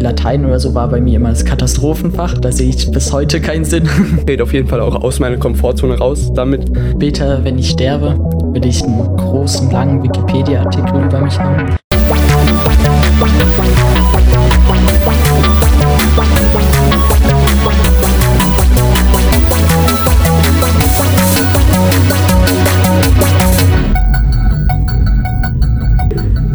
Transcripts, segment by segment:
Beispiel Latein oder so war bei mir immer das Katastrophenfach. Da sehe ich bis heute keinen Sinn. Geht auf jeden Fall auch aus meiner Komfortzone raus damit. Später, wenn ich sterbe, will ich einen großen, langen Wikipedia-Artikel über mich haben.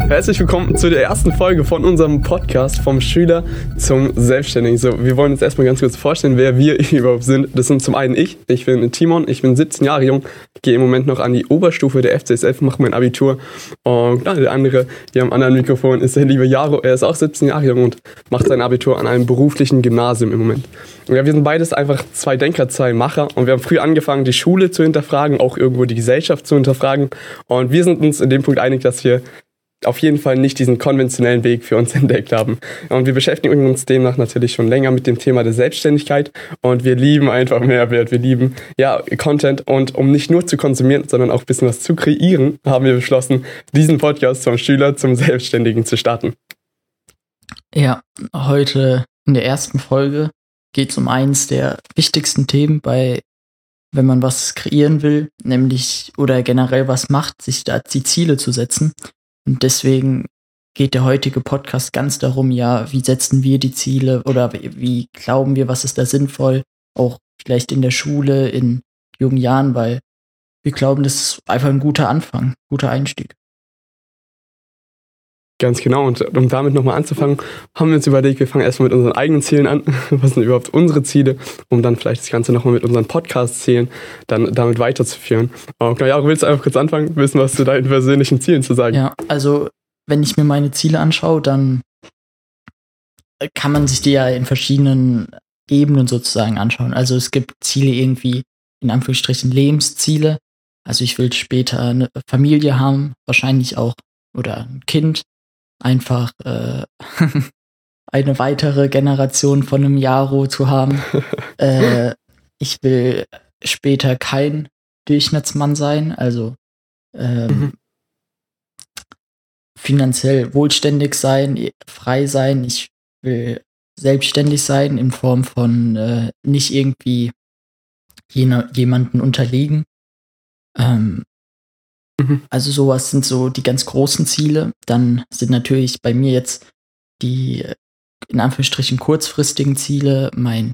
Herzlich willkommen zu der ersten Folge von unserem Podcast vom Schüler zum Selbstständigen. So, wir wollen uns erstmal ganz kurz vorstellen, wer wir überhaupt sind. Das sind zum einen ich, ich bin Timon, ich bin 17 Jahre jung, gehe im Moment noch an die Oberstufe der FCSF, mache mein Abitur. Und ja, der andere hier am anderen Mikrofon ist der liebe Jaro, er ist auch 17 Jahre jung und macht sein Abitur an einem beruflichen Gymnasium im Moment. Und ja, wir sind beides einfach zwei Denker, zwei Macher und wir haben früh angefangen, die Schule zu hinterfragen, auch irgendwo die Gesellschaft zu hinterfragen. Und wir sind uns in dem Punkt einig, dass wir auf jeden Fall nicht diesen konventionellen Weg für uns entdeckt haben. Und wir beschäftigen uns demnach natürlich schon länger mit dem Thema der Selbstständigkeit und wir lieben einfach Mehrwert. Wir lieben ja Content und um nicht nur zu konsumieren, sondern auch ein bisschen was zu kreieren, haben wir beschlossen, diesen Podcast vom Schüler zum Selbstständigen zu starten. Ja, heute in der ersten Folge geht es um eins der wichtigsten Themen bei wenn man was kreieren will, nämlich oder generell was macht, sich da die Ziele zu setzen. Und deswegen geht der heutige Podcast ganz darum, ja, wie setzen wir die Ziele oder wie glauben wir, was ist da sinnvoll, auch vielleicht in der Schule, in jungen Jahren, weil wir glauben, das ist einfach ein guter Anfang, guter Einstieg. Ganz genau. Und um damit nochmal anzufangen, haben wir uns überlegt, wir fangen erstmal mit unseren eigenen Zielen an. Was sind überhaupt unsere Ziele? Um dann vielleicht das Ganze nochmal mit unseren Podcast-Zielen dann damit weiterzuführen. Und ja, willst du einfach kurz anfangen, wissen, was zu deinen persönlichen Zielen zu sagen? Ja, also wenn ich mir meine Ziele anschaue, dann kann man sich die ja in verschiedenen Ebenen sozusagen anschauen. Also es gibt Ziele irgendwie, in Anführungsstrichen, Lebensziele. Also ich will später eine Familie haben, wahrscheinlich auch, oder ein Kind einfach äh, eine weitere Generation von einem Jaro zu haben. äh, ich will später kein Durchschnittsmann sein, also ähm, mhm. finanziell wohlständig sein, frei sein. Ich will selbstständig sein in Form von äh, nicht irgendwie jener, jemanden unterliegen. Ähm, Mhm. Also sowas sind so die ganz großen Ziele. Dann sind natürlich bei mir jetzt die in Anführungsstrichen kurzfristigen Ziele, mein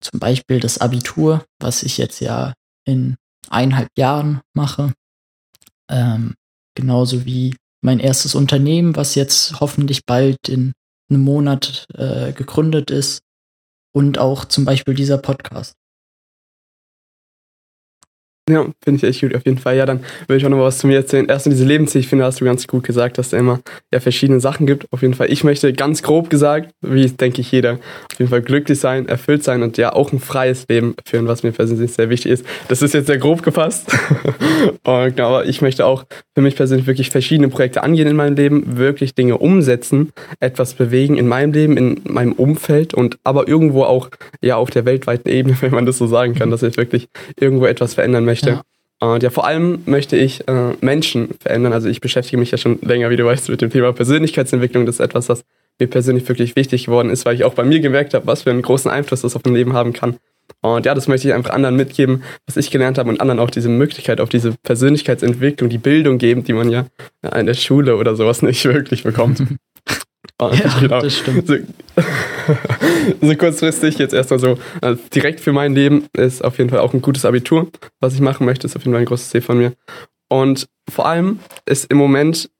zum Beispiel das Abitur, was ich jetzt ja in eineinhalb Jahren mache. Ähm, genauso wie mein erstes Unternehmen, was jetzt hoffentlich bald in einem Monat äh, gegründet ist. Und auch zum Beispiel dieser Podcast. Ja, finde ich echt gut, auf jeden Fall. Ja, dann würde ich auch noch was zu mir erzählen. Erstmal diese Lebensziele, ich finde, hast du ganz gut gesagt, dass es da immer ja, verschiedene Sachen gibt. Auf jeden Fall, ich möchte ganz grob gesagt, wie denke ich jeder, auf jeden Fall glücklich sein, erfüllt sein und ja auch ein freies Leben führen, was mir persönlich sehr wichtig ist. Das ist jetzt sehr grob gefasst. und, genau, aber ich möchte auch für mich persönlich wirklich verschiedene Projekte angehen in meinem Leben, wirklich Dinge umsetzen, etwas bewegen in meinem Leben, in meinem Umfeld und aber irgendwo auch ja auf der weltweiten Ebene, wenn man das so sagen kann, dass ich wirklich irgendwo etwas verändern möchte möchte. Ja. Und ja, vor allem möchte ich äh, Menschen verändern. Also ich beschäftige mich ja schon länger, wie du weißt, mit dem Thema Persönlichkeitsentwicklung. Das ist etwas, was mir persönlich wirklich wichtig geworden ist, weil ich auch bei mir gemerkt habe, was für einen großen Einfluss das auf mein Leben haben kann. Und ja, das möchte ich einfach anderen mitgeben, was ich gelernt habe und anderen auch diese Möglichkeit auf diese Persönlichkeitsentwicklung, die Bildung geben, die man ja in der Schule oder sowas nicht wirklich bekommt. ja, genau. das stimmt. So, so kurzfristig jetzt erstmal so, also direkt für mein Leben ist auf jeden Fall auch ein gutes Abitur. Was ich machen möchte, ist auf jeden Fall ein großes Ziel von mir. Und vor allem ist im Moment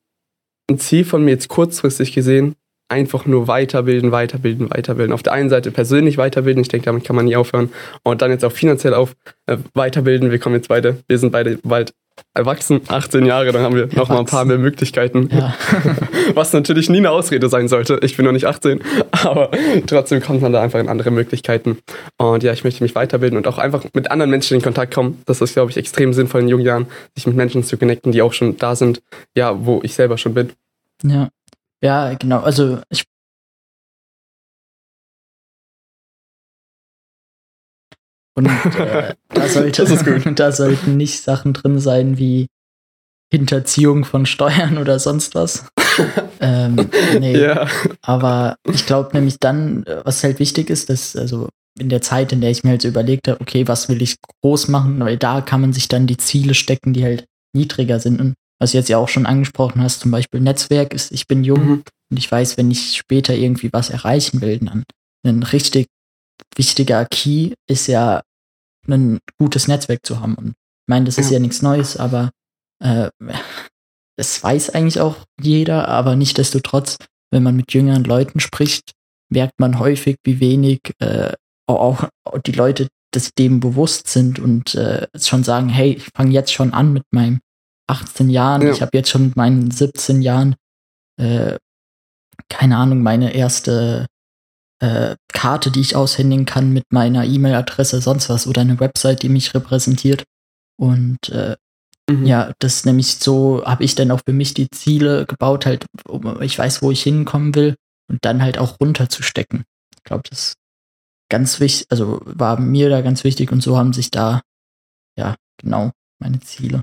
ein Ziel von mir jetzt kurzfristig gesehen, einfach nur weiterbilden, weiterbilden, weiterbilden. Auf der einen Seite persönlich weiterbilden, ich denke, damit kann man nie aufhören. Und dann jetzt auch finanziell auf äh, weiterbilden. Wir kommen jetzt beide, wir sind beide bald erwachsen, 18 Jahre, dann haben wir noch mal ein paar mehr Möglichkeiten. Ja. Was natürlich nie eine Ausrede sein sollte. Ich bin noch nicht 18, aber trotzdem kommt man da einfach in andere Möglichkeiten. Und ja, ich möchte mich weiterbilden und auch einfach mit anderen Menschen in Kontakt kommen. Das ist, glaube ich, extrem sinnvoll in jungen Jahren, sich mit Menschen zu connecten, die auch schon da sind, ja, wo ich selber schon bin. Ja. Ja, genau. Also ich Und äh, da, sollte, da sollten nicht Sachen drin sein wie Hinterziehung von Steuern oder sonst was. ähm, nee. Ja. Aber ich glaube nämlich dann, was halt wichtig ist, dass, also in der Zeit, in der ich mir halt so überlegt habe, okay, was will ich groß machen, weil da kann man sich dann die Ziele stecken, die halt niedriger sind. Und was du jetzt ja auch schon angesprochen hast, zum Beispiel Netzwerk ist, ich bin jung mhm. und ich weiß, wenn ich später irgendwie was erreichen will, dann ein richtig wichtiger Key ist ja, ein gutes Netzwerk zu haben. Und ich meine, das ist ja, ja nichts Neues, aber äh, das weiß eigentlich auch jeder, aber nichtdestotrotz, wenn man mit jüngeren Leuten spricht, merkt man häufig, wie wenig äh, auch, die Leute das dem bewusst sind und äh, schon sagen, hey, ich fange jetzt schon an mit meinem 18 Jahren, ja. ich habe jetzt schon mit meinen 17 Jahren, äh, keine Ahnung, meine erste äh, Karte, die ich aushändigen kann mit meiner E-Mail-Adresse, sonst was, oder eine Website, die mich repräsentiert. Und äh, mhm. ja, das nämlich so, habe ich dann auch für mich die Ziele gebaut, halt, ich weiß, wo ich hinkommen will und dann halt auch runterzustecken. Ich glaube, das ganz wichtig, also war mir da ganz wichtig und so haben sich da, ja, genau meine Ziele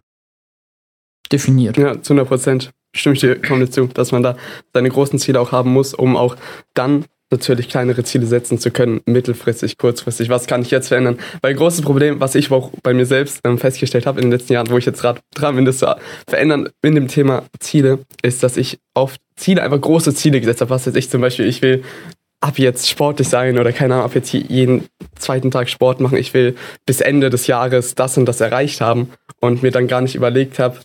definiert. Ja, zu 100 Prozent stimme ich dir komplett zu, dass man da seine großen Ziele auch haben muss, um auch dann natürlich kleinere Ziele setzen zu können, mittelfristig, kurzfristig. Was kann ich jetzt verändern? Weil ein großes Problem, was ich auch bei mir selbst ähm, festgestellt habe in den letzten Jahren, wo ich jetzt gerade dran bin, das zu verändern in dem Thema Ziele, ist, dass ich oft Ziele, einfach große Ziele gesetzt habe. Was jetzt ich zum Beispiel, ich will ab jetzt sportlich sein oder keine Ahnung, ab jetzt jeden zweiten Tag Sport machen. Ich will bis Ende des Jahres das und das erreicht haben und mir dann gar nicht überlegt habe,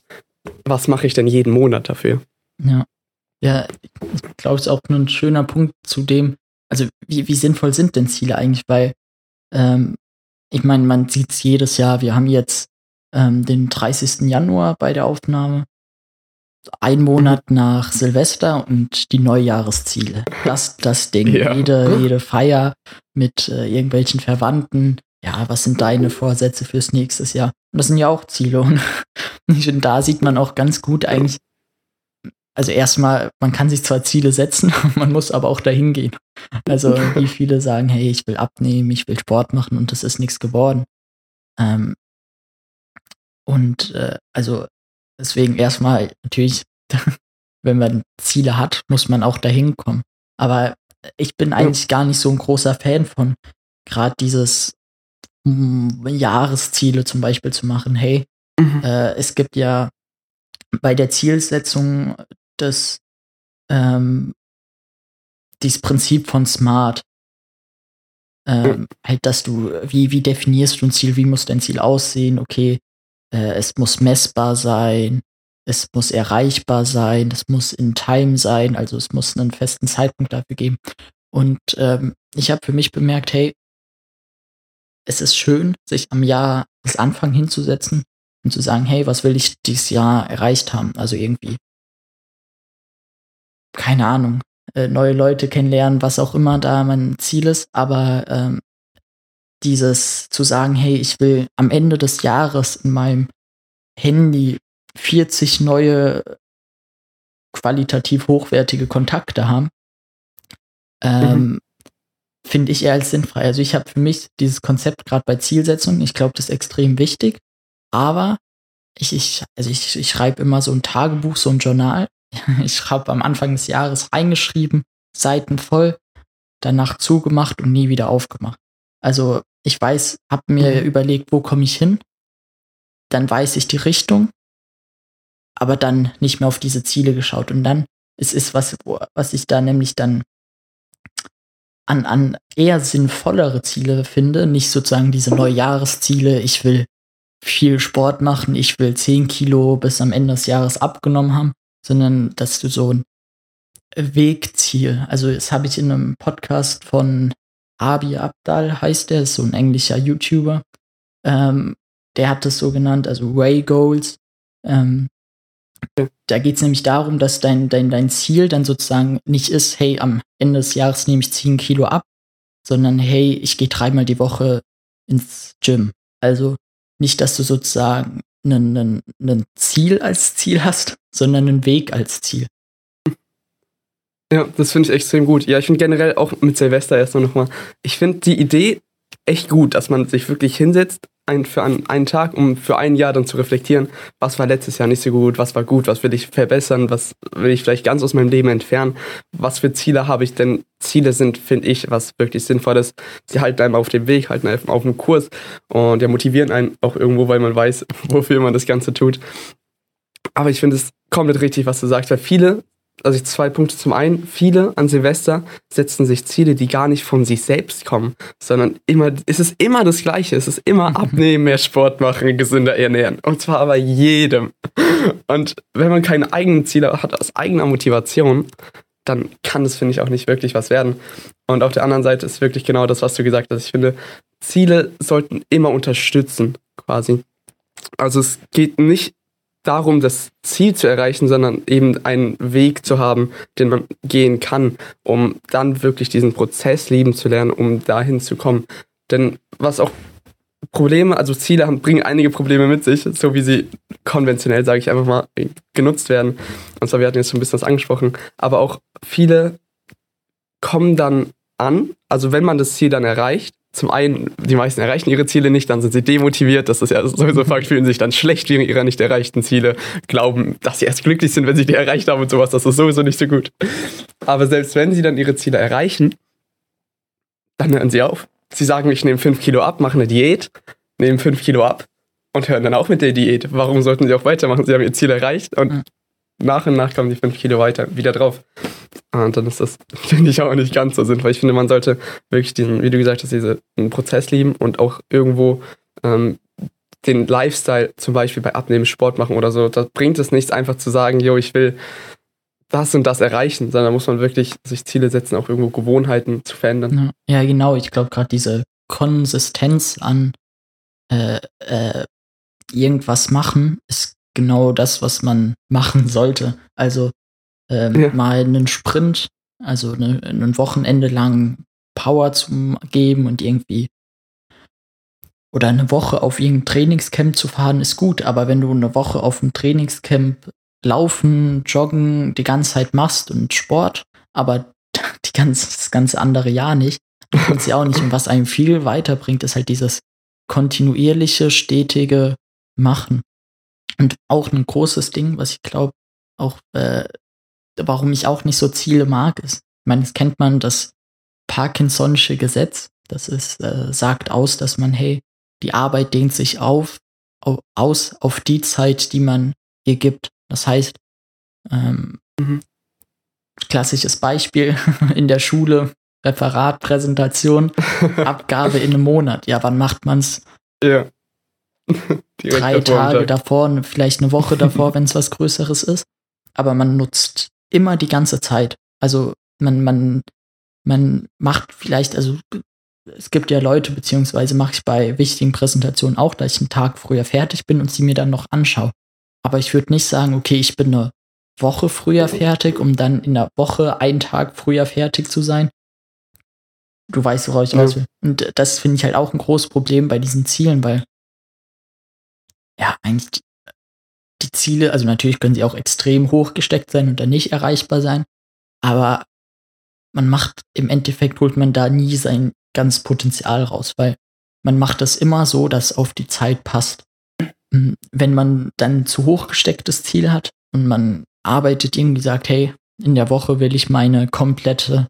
was mache ich denn jeden Monat dafür? Ja. Ja, ich glaube, es ist auch ein schöner Punkt zu dem, also wie, wie sinnvoll sind denn Ziele eigentlich? Weil, ähm, ich meine, man sieht es jedes Jahr, wir haben jetzt ähm, den 30. Januar bei der Aufnahme, ein Monat mhm. nach Silvester und die Neujahresziele. Das, das Ding, ja. jede, jede Feier mit äh, irgendwelchen Verwandten. Ja, was sind deine Vorsätze fürs nächste Jahr? Und das sind ja auch Ziele. Und da sieht man auch ganz gut eigentlich, also erstmal, man kann sich zwar Ziele setzen, man muss aber auch dahin gehen. Also wie viele sagen, hey, ich will abnehmen, ich will Sport machen und das ist nichts geworden. Ähm, und äh, also deswegen erstmal natürlich, wenn man Ziele hat, muss man auch dahin kommen. Aber ich bin eigentlich gar nicht so ein großer Fan von gerade dieses mm, Jahresziele zum Beispiel zu machen. Hey, mhm. äh, es gibt ja bei der Zielsetzung das, ähm, dieses Prinzip von Smart. Ähm, halt, dass du, wie, wie definierst du ein Ziel, wie muss dein Ziel aussehen? Okay, äh, es muss messbar sein, es muss erreichbar sein, es muss in Time sein, also es muss einen festen Zeitpunkt dafür geben. Und ähm, ich habe für mich bemerkt, hey, es ist schön, sich am Jahr das Anfang hinzusetzen und zu sagen, hey, was will ich dieses Jahr erreicht haben? Also irgendwie keine Ahnung, äh, neue Leute kennenlernen, was auch immer da mein Ziel ist, aber ähm, dieses zu sagen, hey, ich will am Ende des Jahres in meinem Handy 40 neue qualitativ hochwertige Kontakte haben, ähm, mhm. finde ich eher als sinnfrei. Also ich habe für mich dieses Konzept gerade bei Zielsetzungen, ich glaube, das ist extrem wichtig, aber ich, ich, also ich, ich schreibe immer so ein Tagebuch, so ein Journal Ich habe am Anfang des Jahres reingeschrieben, Seiten voll, danach zugemacht und nie wieder aufgemacht. Also ich weiß, habe mir mhm. überlegt, wo komme ich hin, dann weiß ich die Richtung, aber dann nicht mehr auf diese Ziele geschaut und dann es ist was, was ich da nämlich dann an, an eher sinnvollere Ziele finde, nicht sozusagen diese Neujahresziele, ich will viel Sport machen, ich will 10 Kilo bis am Ende des Jahres abgenommen haben, sondern dass du so ein Wegziel, also das habe ich in einem Podcast von Abi Abdal, heißt der, ist so ein englischer YouTuber, ähm, der hat das so genannt, also Way Goals. Ähm, da geht es nämlich darum, dass dein, dein, dein Ziel dann sozusagen nicht ist, hey, am Ende des Jahres nehme ich 10 Kilo ab, sondern hey, ich gehe dreimal die Woche ins Gym. Also nicht, dass du sozusagen ein, ein Ziel als Ziel hast, sondern einen Weg als Ziel. Ja, das finde ich extrem gut. Ja, ich finde generell auch mit Silvester erstmal nochmal, ich finde die Idee echt gut, dass man sich wirklich hinsetzt ein, für einen, einen Tag, um für ein Jahr dann zu reflektieren, was war letztes Jahr nicht so gut, was war gut, was will ich verbessern, was will ich vielleicht ganz aus meinem Leben entfernen, was für Ziele habe ich denn. Ziele sind, finde ich, was wirklich sinnvoll ist. Sie halten einem auf dem Weg, halten einem auf dem Kurs und ja, motivieren einen auch irgendwo, weil man weiß, wofür man das Ganze tut. Aber ich finde es komplett richtig, was du sagst, weil viele also zwei Punkte. Zum einen, viele an Silvester setzen sich Ziele, die gar nicht von sich selbst kommen, sondern immer, es ist immer das Gleiche. Es ist immer abnehmen, mehr Sport machen, gesünder ernähren. Und zwar aber jedem. Und wenn man keine eigenen Ziele hat aus eigener Motivation, dann kann das, finde ich, auch nicht wirklich was werden. Und auf der anderen Seite ist wirklich genau das, was du gesagt hast. Ich finde, Ziele sollten immer unterstützen, quasi. Also es geht nicht darum, das Ziel zu erreichen, sondern eben einen Weg zu haben, den man gehen kann, um dann wirklich diesen Prozess lieben zu lernen, um dahin zu kommen. Denn was auch Probleme, also Ziele haben, bringen einige Probleme mit sich, so wie sie konventionell, sage ich einfach mal, genutzt werden. Und zwar, wir hatten jetzt schon ein bisschen was angesprochen, aber auch viele kommen dann an, also wenn man das Ziel dann erreicht, zum einen, die meisten erreichen ihre Ziele nicht, dann sind sie demotiviert, das ist ja sowieso Fakt, fühlen sich dann schlecht wegen ihrer nicht erreichten Ziele, glauben, dass sie erst glücklich sind, wenn sie die erreicht haben und sowas, das ist sowieso nicht so gut. Aber selbst wenn sie dann ihre Ziele erreichen, dann hören sie auf. Sie sagen, ich nehme 5 Kilo ab, mache eine Diät, nehme 5 Kilo ab und hören dann auf mit der Diät. Warum sollten sie auch weitermachen? Sie haben ihr Ziel erreicht und nach und nach kommen die 5 Kilo weiter wieder drauf. Und dann ist das, finde ich, auch nicht ganz so sinnvoll. Ich finde, man sollte wirklich diesen, wie du gesagt hast, diesen Prozess lieben und auch irgendwo ähm, den Lifestyle zum Beispiel bei Abnehmen, Sport machen oder so. Da bringt es nichts, einfach zu sagen, yo, ich will das und das erreichen, sondern muss man wirklich sich Ziele setzen, auch irgendwo Gewohnheiten zu verändern. Ja, genau. Ich glaube, gerade diese Konsistenz an äh, äh, irgendwas machen ist genau das, was man machen sollte. Also ähm, ja. mal einen Sprint, also eine, ein Wochenende lang Power zu geben und irgendwie oder eine Woche auf irgendein Trainingscamp zu fahren, ist gut, aber wenn du eine Woche auf einem Trainingscamp laufen, joggen die ganze Zeit machst und Sport, aber die ganze, das ganze andere Jahr nicht, dann kannst du ja auch nicht. Und was einem viel weiterbringt, ist halt dieses kontinuierliche, stetige Machen. Und auch ein großes Ding, was ich glaube, auch äh, warum ich auch nicht so Ziele mag, ist, ich meine, das kennt man, das Parkinson'sche Gesetz. Das ist, äh, sagt aus, dass man, hey, die Arbeit dehnt sich auf, auf, aus auf die Zeit, die man ihr gibt. Das heißt, ähm, mhm. klassisches Beispiel in der Schule, Referat, Präsentation, Abgabe in einem Monat. Ja, wann macht man's? Ja. Drei Tage davor, vielleicht eine Woche davor, wenn es was Größeres ist. Aber man nutzt immer die ganze Zeit. Also man, man, man macht vielleicht, also es gibt ja Leute, beziehungsweise mache ich bei wichtigen Präsentationen auch, dass ich einen Tag früher fertig bin und sie mir dann noch anschaue. Aber ich würde nicht sagen, okay, ich bin eine Woche früher fertig, um dann in der Woche einen Tag früher fertig zu sein. Du weißt, worauf ich raus will. Und das finde ich halt auch ein großes Problem bei diesen Zielen, weil ja, eigentlich die Ziele, also natürlich können sie auch extrem hoch gesteckt sein und dann nicht erreichbar sein, aber man macht, im Endeffekt holt man da nie sein ganz Potenzial raus, weil man macht das immer so, dass auf die Zeit passt. Hm, wenn man dann zu hoch gestecktes Ziel hat und man arbeitet irgendwie sagt, hey, in der Woche will ich meine komplette,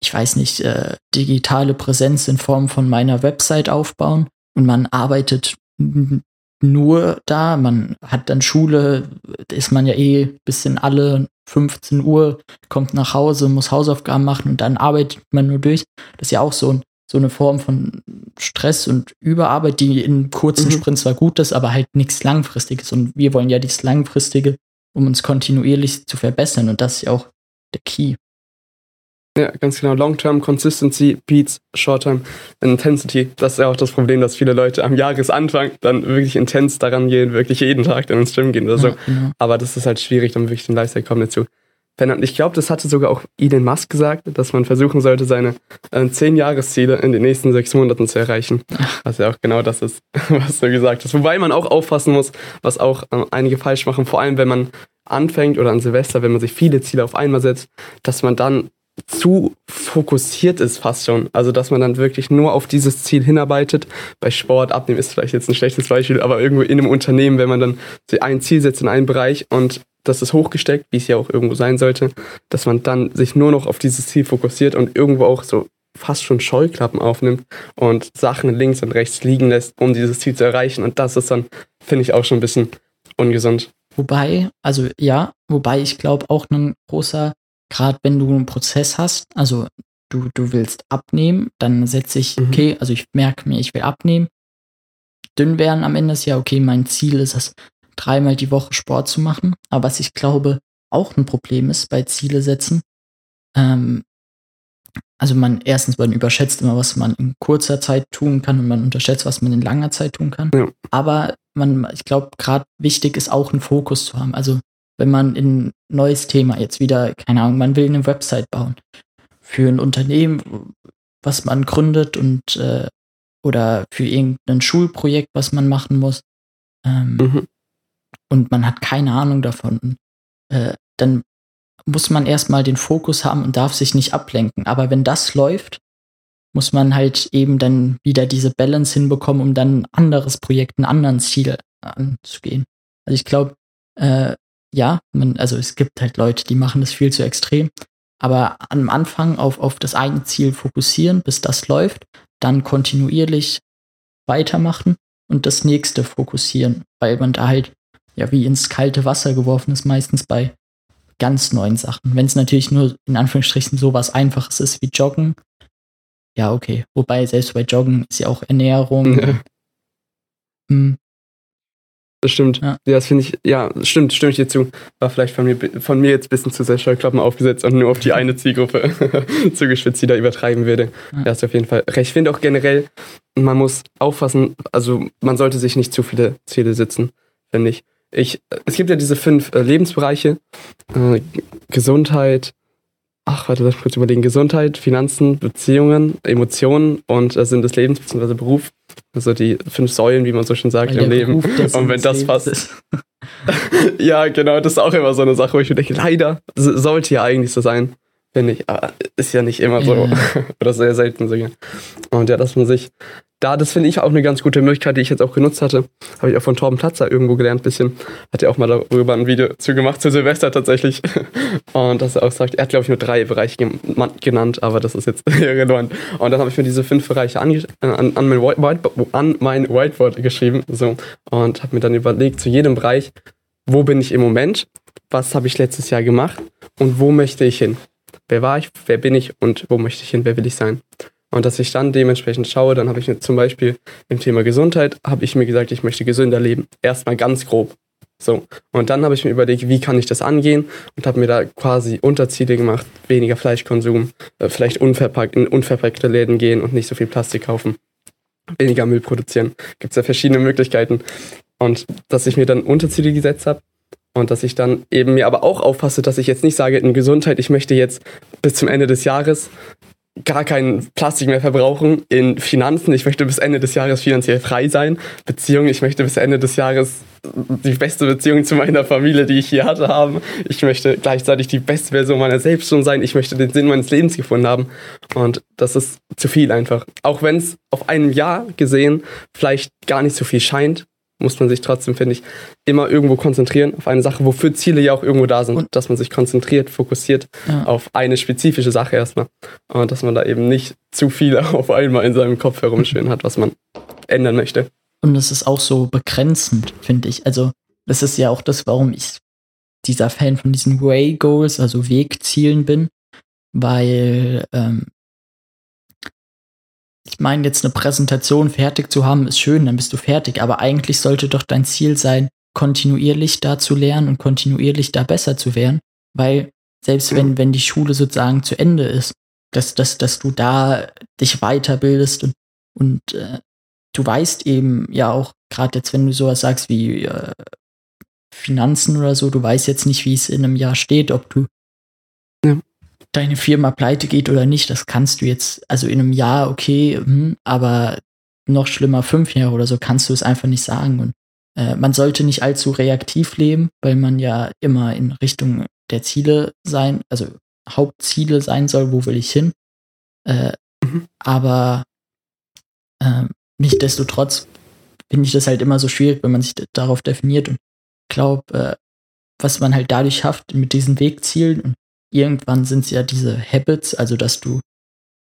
ich weiß nicht, äh, digitale Präsenz in Form von meiner Website aufbauen und man arbeitet nur da. Man hat dann Schule, ist man ja eh bis in alle 15 Uhr, kommt nach Hause, muss Hausaufgaben machen und dann arbeitet man nur durch. Das ist ja auch so, ein, so eine Form von Stress und Überarbeit, die in kurzen mhm. Sprints zwar gut ist, aber halt nichts Langfristiges. Und wir wollen ja dieses Langfristige, um uns kontinuierlich zu verbessern. Und das ist ja auch der Key. Ja, ganz genau. Long-Term Consistency beats Short-Term Intensity. Das ist ja auch das Problem, dass viele Leute am Jahresanfang dann wirklich intens daran gehen, wirklich jeden Tag in den Stream gehen oder so. Ja, genau. Aber das ist halt schwierig, dann wirklich den Lifestyle kommen dazu. verändern. Ich glaube, das hatte sogar auch Elon Musk gesagt, dass man versuchen sollte, seine äh, zehn Jahresziele in den nächsten sechs Monaten zu erreichen. Was ja auch genau das ist, was du gesagt hast. Wobei man auch aufpassen muss, was auch äh, einige falsch machen, vor allem wenn man anfängt oder an Silvester, wenn man sich viele Ziele auf einmal setzt, dass man dann zu fokussiert ist fast schon. Also dass man dann wirklich nur auf dieses Ziel hinarbeitet. Bei Sport abnehmen ist vielleicht jetzt ein schlechtes Beispiel, aber irgendwo in einem Unternehmen, wenn man dann ein Ziel setzt in einem Bereich und das ist hochgesteckt, wie es ja auch irgendwo sein sollte, dass man dann sich nur noch auf dieses Ziel fokussiert und irgendwo auch so fast schon Scheuklappen aufnimmt und Sachen links und rechts liegen lässt, um dieses Ziel zu erreichen. Und das ist dann, finde ich, auch schon ein bisschen ungesund. Wobei, also ja, wobei ich glaube auch ein großer, gerade wenn du einen Prozess hast, also du, du willst abnehmen, dann setze ich, mhm. okay, also ich merke mir, ich will abnehmen. Dünn werden am Ende ist ja, okay, mein Ziel ist es, dreimal die Woche Sport zu machen. Aber was ich glaube auch ein Problem ist bei Ziele setzen, ähm, also man erstens, man überschätzt immer, was man in kurzer Zeit tun kann und man unterschätzt, was man in langer Zeit tun kann. Ja. Aber man, ich glaube, gerade wichtig ist auch einen Fokus zu haben. Also wenn man in ein neues Thema jetzt wieder, keine Ahnung, man will eine Website bauen für ein Unternehmen, was man gründet und äh, oder für irgendein Schulprojekt, was man machen muss. Ähm, mhm. Und man hat keine Ahnung davon. Äh, dann muss man erstmal den Fokus haben und darf sich nicht ablenken. Aber wenn das läuft, muss man halt eben dann wieder diese Balance hinbekommen, um dann ein anderes Projekt, ein anderen Ziel anzugehen. Also ich glaube, äh, ja, man, also es gibt halt Leute, die machen das viel zu extrem. Aber am Anfang auf, auf das eine Ziel fokussieren, bis das läuft, dann kontinuierlich weitermachen und das nächste fokussieren, weil man da halt ja wie ins kalte Wasser geworfen ist, meistens bei ganz neuen Sachen. Wenn es natürlich nur in Anführungsstrichen so was Einfaches ist wie Joggen, ja, okay. Wobei selbst bei Joggen ist ja auch Ernährung. Ja. Hm. Das stimmt. Ja, ja das finde ich, ja, stimmt, stimme ich dir zu. War vielleicht von mir, von mir jetzt ein bisschen zu sehr Scheuklappen aufgesetzt und nur auf die eine Zielgruppe zugespitzt, die da übertreiben würde. Ja, hast du auf jeden Fall recht. Ich finde auch generell, man muss aufpassen, also man sollte sich nicht zu viele Ziele setzen, finde ich ich, es gibt ja diese fünf äh, Lebensbereiche. Äh, Gesundheit, ach, warte, lass mich kurz überlegen. Gesundheit, Finanzen, Beziehungen, Emotionen und äh, Sinn des Lebens bzw. Beruf. Also die fünf Säulen, wie man so schön sagt, Weil im Leben. Beruf, und wenn das passt. ja, genau, das ist auch immer so eine Sache, wo ich mir denke, leider, sollte ja eigentlich so sein, finde ich. Aber ist ja nicht immer so. Ja. Oder sehr selten sogar. Und ja, dass man sich da, das finde ich auch eine ganz gute Möglichkeit, die ich jetzt auch genutzt hatte. Habe ich auch von Torben Platzer irgendwo gelernt, bisschen. Hat er auch mal darüber ein Video zu gemacht, zu Silvester tatsächlich. Und dass er auch sagt, er hat, glaube ich, nur drei Bereiche genannt, aber das ist jetzt irrelevant. Und dann habe ich mir diese fünf Bereiche an, an, an, mein Whiteboard, an mein Whiteboard geschrieben. So. Und habe mir dann überlegt, zu jedem Bereich, wo bin ich im Moment? Was habe ich letztes Jahr gemacht? Und wo möchte ich hin? Wer war ich? Wer bin ich? Und wo möchte ich hin? Wer will ich sein? Und dass ich dann dementsprechend schaue, dann habe ich mir zum Beispiel im Thema Gesundheit, habe ich mir gesagt, ich möchte gesünder leben. Erstmal ganz grob. So. Und dann habe ich mir überlegt, wie kann ich das angehen und habe mir da quasi Unterziele gemacht, weniger Fleischkonsum, äh, vielleicht unverpackt, in unverpackte Läden gehen und nicht so viel Plastik kaufen, weniger Müll produzieren. Gibt es ja verschiedene Möglichkeiten. Und dass ich mir dann Unterziele gesetzt habe und dass ich dann eben mir aber auch aufpasse, dass ich jetzt nicht sage, in Gesundheit, ich möchte jetzt bis zum Ende des Jahres gar kein Plastik mehr verbrauchen. In Finanzen, ich möchte bis Ende des Jahres finanziell frei sein. Beziehungen, ich möchte bis Ende des Jahres die beste Beziehung zu meiner Familie, die ich hier hatte, haben. Ich möchte gleichzeitig die beste Version meiner selbst schon sein. Ich möchte den Sinn meines Lebens gefunden haben. Und das ist zu viel einfach. Auch wenn es auf einem Jahr gesehen vielleicht gar nicht so viel scheint, muss man sich trotzdem, finde ich, immer irgendwo konzentrieren auf eine Sache, wofür Ziele ja auch irgendwo da sind, und dass man sich konzentriert, fokussiert ja. auf eine spezifische Sache erstmal und dass man da eben nicht zu viel auf einmal in seinem Kopf herumschwirren hat, was man ändern möchte. Und es ist auch so begrenzend, finde ich. Also das ist ja auch das, warum ich dieser Fan von diesen Way Goals, also Wegzielen bin, weil ähm, ich meine, jetzt eine Präsentation fertig zu haben, ist schön, dann bist du fertig. Aber eigentlich sollte doch dein Ziel sein, kontinuierlich da zu lernen und kontinuierlich da besser zu werden. Weil selbst wenn, wenn die Schule sozusagen zu Ende ist, dass, dass, dass du da dich weiterbildest und, und äh, du weißt eben ja auch, gerade jetzt, wenn du sowas sagst wie äh, Finanzen oder so, du weißt jetzt nicht, wie es in einem Jahr steht, ob du deine Firma pleite geht oder nicht, das kannst du jetzt, also in einem Jahr, okay, hm, aber noch schlimmer, fünf Jahre oder so, kannst du es einfach nicht sagen. Und äh, man sollte nicht allzu reaktiv leben, weil man ja immer in Richtung der Ziele sein, also Hauptziele sein soll, wo will ich hin. Äh, mhm. Aber äh, nichtsdestotrotz finde ich das halt immer so schwierig, wenn man sich darauf definiert. Und glaube, äh, was man halt dadurch schafft mit diesen Wegzielen und irgendwann sind es ja diese Habits, also dass du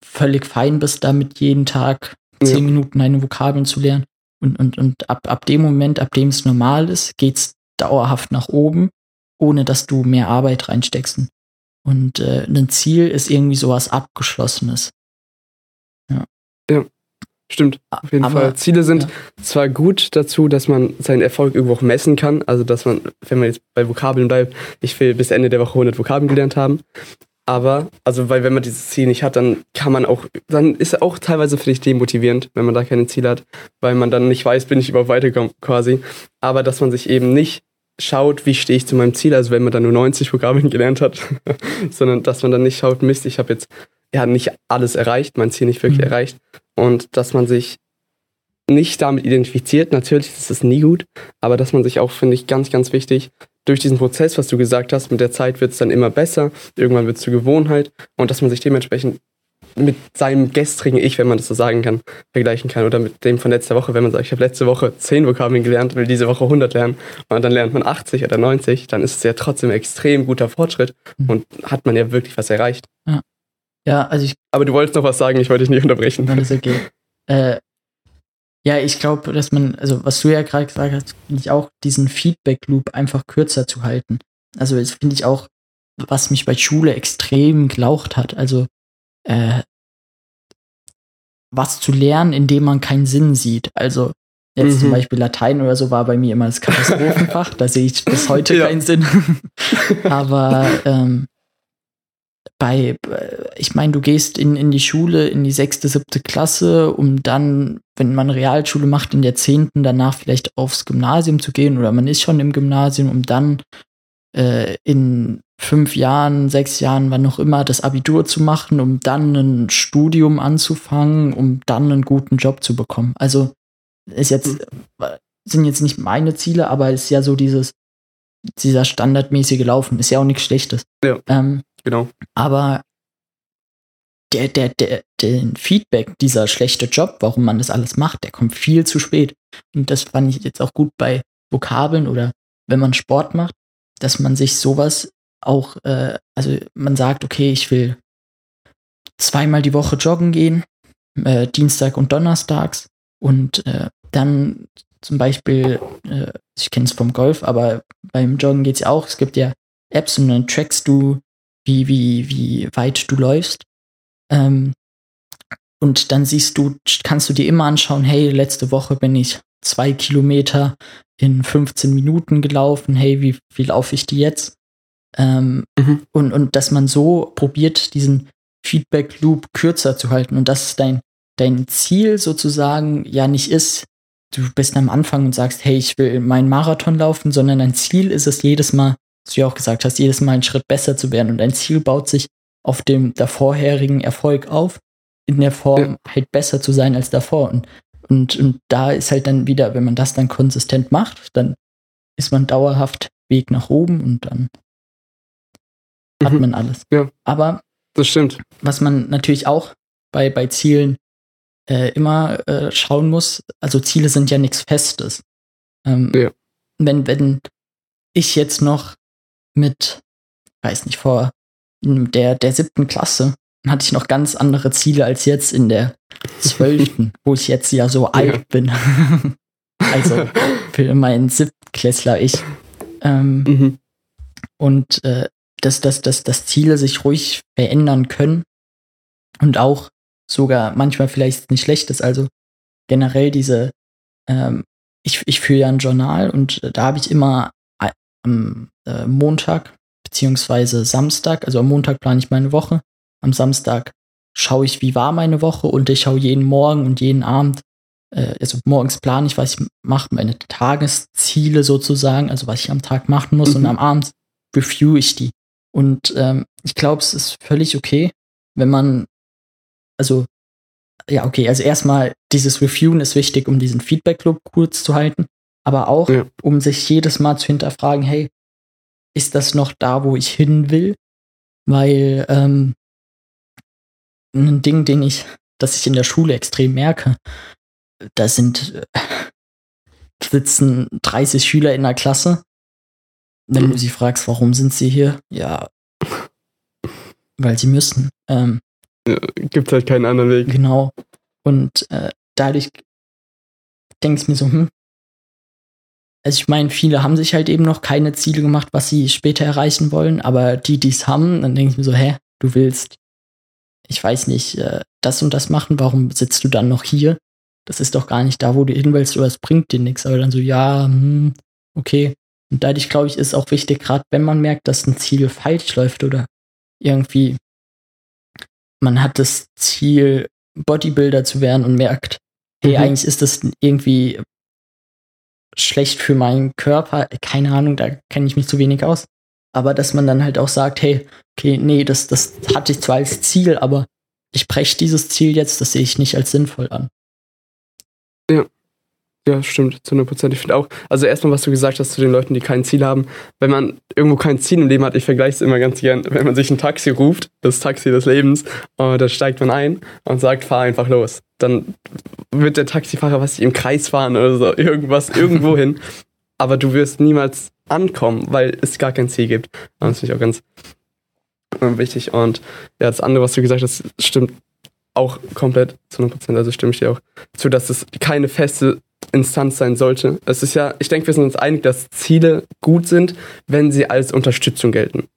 völlig fein bist, damit jeden Tag zehn ja. Minuten eine Vokabeln zu lernen. Und, und, und ab, ab dem Moment, ab dem es normal ist, geht es dauerhaft nach oben, ohne dass du mehr Arbeit reinsteckst. Und äh, ein Ziel ist irgendwie sowas Abgeschlossenes. Ja. Ja, stimmt. Auf jeden Aber, Fall. Ziele sind ja. zwar gut dazu, dass man seinen Erfolg irgendwo auch messen kann. Also, dass man, wenn man jetzt bei Vokabeln bleibt, ich will bis Ende der Woche 100 Vokabeln gelernt haben. Aber, also, weil wenn man dieses Ziel nicht hat, dann kann man auch, dann ist es auch teilweise für dich demotivierend, wenn man da keine Ziele hat, weil man dann nicht weiß, bin ich überhaupt weitergekommen quasi. Aber dass man sich eben nicht schaut, wie stehe ich zu meinem Ziel, also wenn man dann nur 90 Vokabeln gelernt hat, sondern dass man dann nicht schaut, Mist, ich habe jetzt ja nicht alles erreicht, mein Ziel nicht wirklich mhm. erreicht und dass man sich nicht damit identifiziert, natürlich ist es nie gut, aber dass man sich auch, finde ich, ganz, ganz wichtig, durch diesen Prozess, was du gesagt hast, mit der Zeit wird es dann immer besser, irgendwann wird es zur Gewohnheit und dass man sich dementsprechend mit seinem gestrigen Ich, wenn man das so sagen kann, vergleichen kann oder mit dem von letzter Woche, wenn man sagt, ich habe letzte Woche 10 Vokabeln gelernt, will diese Woche 100 lernen und dann lernt man 80 oder 90, dann ist es ja trotzdem ein extrem guter Fortschritt mhm. und hat man ja wirklich was erreicht. Ja, ja also ich... Aber du wolltest noch was sagen, ich wollte dich nicht unterbrechen. Nein, ist okay. Äh, ja, ich glaube, dass man, also was du ja gerade gesagt hast, finde ich auch, diesen Feedback-Loop einfach kürzer zu halten. Also das finde ich auch, was mich bei Schule extrem glaucht hat. Also äh, was zu lernen, indem man keinen Sinn sieht. Also jetzt mhm. zum Beispiel Latein oder so war bei mir immer das Katastrophenfach. da sehe ich bis heute ja. keinen Sinn. Aber ähm, bei, ich meine, du gehst in, in die Schule, in die sechste, siebte Klasse, um dann, wenn man Realschule macht, in der zehnten danach vielleicht aufs Gymnasium zu gehen oder man ist schon im Gymnasium, um dann äh, in fünf Jahren, sechs Jahren, wann noch immer, das Abitur zu machen, um dann ein Studium anzufangen, um dann einen guten Job zu bekommen. Also ist jetzt, sind jetzt nicht meine Ziele, aber ist ja so dieses, dieser standardmäßige Laufen, ist ja auch nichts Schlechtes. Ja. Ähm, Genau. Aber der, der, der, den Feedback, dieser schlechte Job, warum man das alles macht, der kommt viel zu spät. Und das fand ich jetzt auch gut bei Vokabeln oder wenn man Sport macht, dass man sich sowas auch, äh, also man sagt, okay, ich will zweimal die Woche joggen gehen, äh, Dienstag und Donnerstags und äh, dann zum Beispiel, äh, ich kenne es vom Golf, aber beim Joggen geht es ja auch, es gibt ja Apps und dann trackst du wie, wie, wie weit du läufst. Ähm, und dann siehst du, kannst du dir immer anschauen, hey, letzte Woche bin ich zwei Kilometer in 15 Minuten gelaufen, hey, wie, wie laufe ich die jetzt? Ähm, mhm. und, und dass man so probiert, diesen Feedback-Loop kürzer zu halten und dass dein, dein Ziel sozusagen ja nicht ist, du bist am Anfang und sagst, hey, ich will meinen Marathon laufen, sondern dein Ziel ist es jedes Mal, was du ja auch gesagt hast, jedes Mal einen Schritt besser zu werden. Und dein Ziel baut sich auf dem davorherigen Erfolg auf, in der Form ja. halt besser zu sein als davor. Und, und, und da ist halt dann wieder, wenn man das dann konsistent macht, dann ist man dauerhaft Weg nach oben und dann mhm. hat man alles. Ja. Aber das stimmt. Was man natürlich auch bei, bei Zielen äh, immer äh, schauen muss, also Ziele sind ja nichts Festes. Ähm, ja. Wenn, wenn ich jetzt noch mit, weiß nicht, vor der, der siebten Klasse hatte ich noch ganz andere Ziele als jetzt in der zwölften, wo ich jetzt ja so alt bin. also für meinen Siebtklässler ich. Ähm, mhm. Und äh, dass, dass, dass, dass Ziele sich ruhig verändern können und auch sogar manchmal vielleicht nicht schlecht ist. Also generell diese, ähm, ich, ich führe ja ein Journal und da habe ich immer am äh, Montag beziehungsweise Samstag, also am Montag plane ich meine Woche, am Samstag schaue ich, wie war meine Woche und ich schaue jeden Morgen und jeden Abend, äh, also morgens plane ich, was ich mache, meine Tagesziele sozusagen, also was ich am Tag machen muss mhm. und am Abend review ich die. Und ähm, ich glaube, es ist völlig okay, wenn man, also ja, okay, also erstmal dieses Reviewen ist wichtig, um diesen Feedback-Loop kurz zu halten aber auch, ja. um sich jedes Mal zu hinterfragen, hey, ist das noch da, wo ich hin will? weil ähm, ein Ding, den ich, das ich in der Schule extrem merke, da sind äh, sitzen 30 Schüler in der Klasse. Wenn du sie fragst, warum sind sie hier? Ja, weil sie müssen. Ähm, ja, gibt halt keinen anderen Weg. Genau. Und äh, dadurch denke ich mir so, hm. Also ich meine, viele haben sich halt eben noch keine Ziele gemacht, was sie später erreichen wollen, aber die, die es haben, dann denke ich mir so, hä, du willst, ich weiß nicht, äh, das und das machen, warum sitzt du dann noch hier? Das ist doch gar nicht da, wo du hin willst, oder es bringt dir nichts. Aber dann so, ja, hm, okay. Und dadurch, glaube ich, ist auch wichtig, gerade wenn man merkt, dass ein Ziel falsch läuft oder irgendwie man hat das Ziel, Bodybuilder zu werden und merkt, hey, mhm. eigentlich ist das irgendwie schlecht für meinen Körper. Keine Ahnung, da kenne ich mich zu wenig aus. Aber dass man dann halt auch sagt, hey, okay, nee, das, das hatte ich zwar als Ziel, aber ich breche dieses Ziel jetzt, das sehe ich nicht als sinnvoll an. Ja. Ja, stimmt, zu 100 Prozent. Ich finde auch, also erstmal, was du gesagt hast zu den Leuten, die kein Ziel haben, wenn man irgendwo kein Ziel im Leben hat, ich vergleiche es immer ganz gern, wenn man sich ein Taxi ruft, das Taxi des Lebens, und da steigt man ein und sagt, fahr einfach los. Dann wird der Taxifahrer, was ich im Kreis fahren oder so, irgendwas, irgendwo hin. Aber du wirst niemals ankommen, weil es gar kein Ziel gibt. das finde ich auch ganz wichtig. Und ja, das andere, was du gesagt hast, stimmt auch komplett zu 100 Prozent. Also stimme ich dir auch zu, dass es keine feste Instanz sein sollte. Es ist ja, ich denke, wir sind uns einig, dass Ziele gut sind, wenn sie als Unterstützung gelten.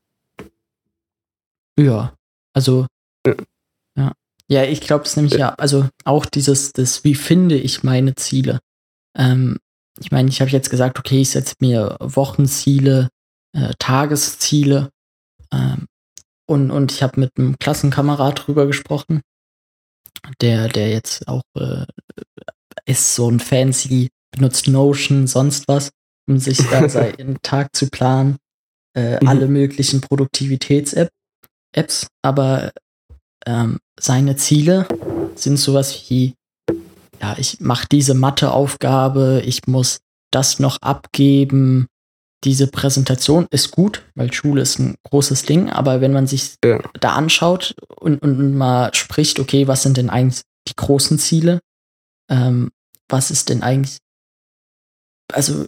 Ja, also ja, ja, ja ich glaube es nämlich ja. ja, also auch dieses, das, wie finde ich meine Ziele? Ähm, ich meine, ich habe jetzt gesagt, okay, ich setze mir Wochenziele, äh, Tagesziele ähm, und, und ich habe mit einem Klassenkamerad drüber gesprochen, der, der jetzt auch äh, ist so ein fancy, benutzt Notion, sonst was, um sich da seinen Tag zu planen. Äh, mhm. Alle möglichen Produktivitäts-Apps, aber ähm, seine Ziele sind sowas wie, ja, ich mache diese Matheaufgabe, ich muss das noch abgeben. Diese Präsentation ist gut, weil Schule ist ein großes Ding, aber wenn man sich ja. da anschaut und, und mal spricht, okay, was sind denn eigentlich die großen Ziele? Ähm, was ist denn eigentlich, also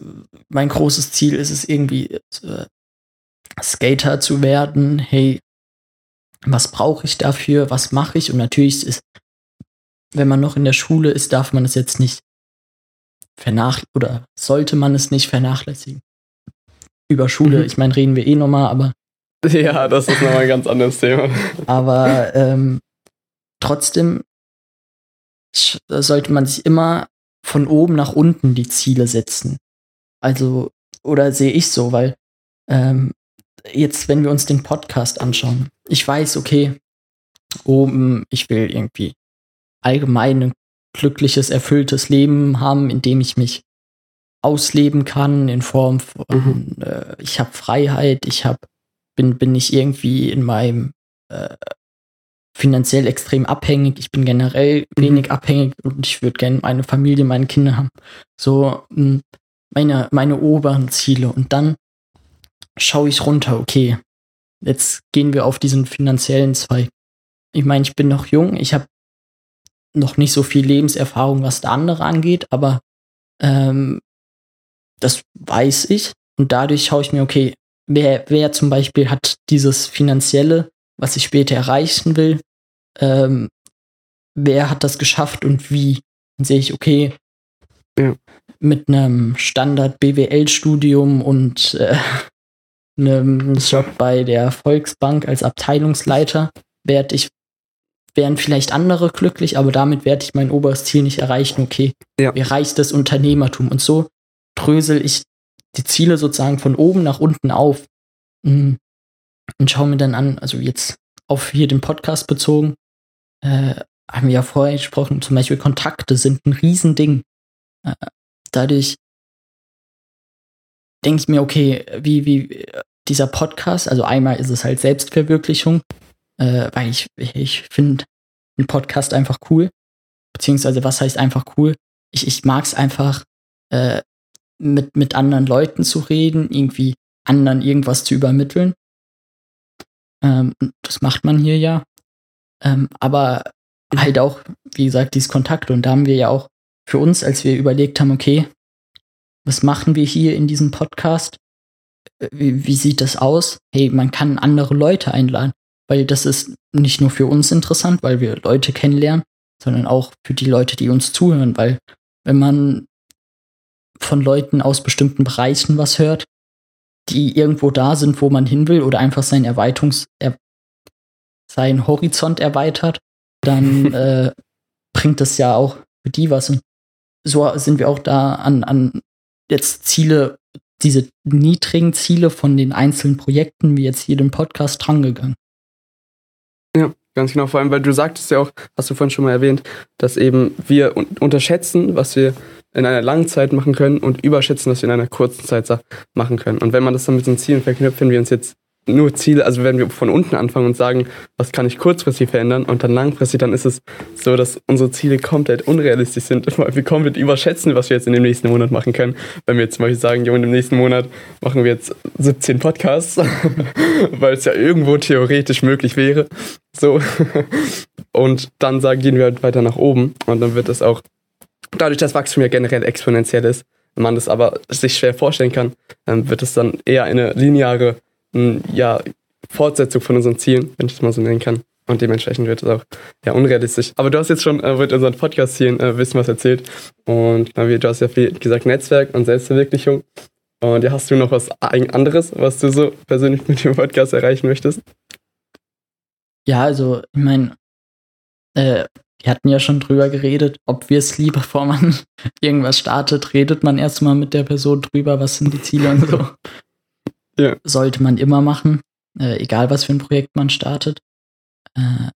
mein großes Ziel ist es irgendwie, äh, Skater zu werden. Hey, was brauche ich dafür? Was mache ich? Und natürlich ist, wenn man noch in der Schule ist, darf man es jetzt nicht vernachlässigen oder sollte man es nicht vernachlässigen. Über Schule, mhm. ich meine, reden wir eh nochmal, aber. Ja, das ist nochmal ein ganz anderes Thema. Aber ähm, trotzdem sollte man sich immer von oben nach unten die Ziele setzen. Also, oder sehe ich so, weil ähm, jetzt, wenn wir uns den Podcast anschauen, ich weiß, okay, oben, ich will irgendwie allgemein ein glückliches, erfülltes Leben haben, in dem ich mich ausleben kann in Form von, mhm. äh, ich habe Freiheit, ich habe bin bin ich irgendwie in meinem äh, finanziell extrem abhängig. Ich bin generell mhm. wenig abhängig und ich würde gerne meine Familie, meine Kinder haben. So hm, meine, meine oberen Ziele. Und dann schaue ich runter, okay, jetzt gehen wir auf diesen finanziellen Zweig. Ich meine, ich bin noch jung, ich habe noch nicht so viel Lebenserfahrung, was der andere angeht, aber ähm, das weiß ich. Und dadurch schaue ich mir, okay, wer, wer zum Beispiel hat dieses finanzielle, was ich später erreichen will, ähm, wer hat das geschafft und wie. Dann sehe ich, okay, ja. mit einem Standard BWL-Studium und äh, einem Job bei der Volksbank als Abteilungsleiter werde ich wären vielleicht andere glücklich, aber damit werde ich mein oberes Ziel nicht erreichen. Okay, ja. wie reicht das Unternehmertum? Und so drösel ich die Ziele sozusagen von oben nach unten auf hm, und schaue mir dann an, also jetzt auf hier den Podcast bezogen, äh, haben wir ja vorher gesprochen, zum Beispiel Kontakte sind ein Riesending. Äh, dadurch denke ich mir, okay, wie, wie dieser Podcast, also einmal ist es halt Selbstverwirklichung, äh, weil ich, ich finde einen Podcast einfach cool. Beziehungsweise, was heißt einfach cool? Ich, ich mag es einfach, äh, mit, mit anderen Leuten zu reden, irgendwie anderen irgendwas zu übermitteln. Ähm, das macht man hier ja. Ähm, aber halt auch, wie gesagt, dieses Kontakt. Und da haben wir ja auch für uns, als wir überlegt haben, okay, was machen wir hier in diesem Podcast? Wie, wie sieht das aus? Hey, man kann andere Leute einladen, weil das ist nicht nur für uns interessant, weil wir Leute kennenlernen, sondern auch für die Leute, die uns zuhören, weil wenn man von Leuten aus bestimmten Bereichen was hört, die irgendwo da sind, wo man hin will oder einfach sein Erweiterungs er seinen Horizont erweitert, dann äh, bringt das ja auch für die was. Und so sind wir auch da an, an jetzt Ziele, diese niedrigen Ziele von den einzelnen Projekten, wie jetzt hier den Podcast, drangegangen. Ja, ganz genau. Vor allem, weil du sagtest ja auch, hast du vorhin schon mal erwähnt, dass eben wir un unterschätzen, was wir in einer langen Zeit machen können und überschätzen, was wir in einer kurzen Zeit machen können. Und wenn man das dann mit den Zielen verknüpft, wenn wir uns jetzt nur Ziele, also wenn wir von unten anfangen und sagen, was kann ich kurzfristig verändern und dann langfristig, dann ist es so, dass unsere Ziele komplett unrealistisch sind, weil wir komplett überschätzen, was wir jetzt in dem nächsten Monat machen können. Wenn wir jetzt zum Beispiel sagen, jo, in dem nächsten Monat machen wir jetzt 17 Podcasts, weil es ja irgendwo theoretisch möglich wäre. So. Und dann sagen, gehen wir halt weiter nach oben und dann wird es auch, dadurch, dass Wachstum ja generell exponentiell ist, man das aber sich schwer vorstellen kann, wird es dann eher eine lineare ja, Fortsetzung von unseren Zielen, wenn ich es mal so nennen kann. Und dementsprechend wird es auch ja, unrealistisch. Aber du hast jetzt schon äh, mit unseren Podcast hier äh, wissen was erzählt. Und äh, du hast ja viel gesagt Netzwerk und Selbstverwirklichung. Und ja, hast du noch was anderes, was du so persönlich mit dem Podcast erreichen möchtest? Ja, also ich meine, äh, wir hatten ja schon drüber geredet, ob wir es lieber, bevor man irgendwas startet, redet man erstmal mit der Person drüber, was sind die Ziele und so. Ja. Sollte man immer machen, äh, egal was für ein Projekt man startet. Äh,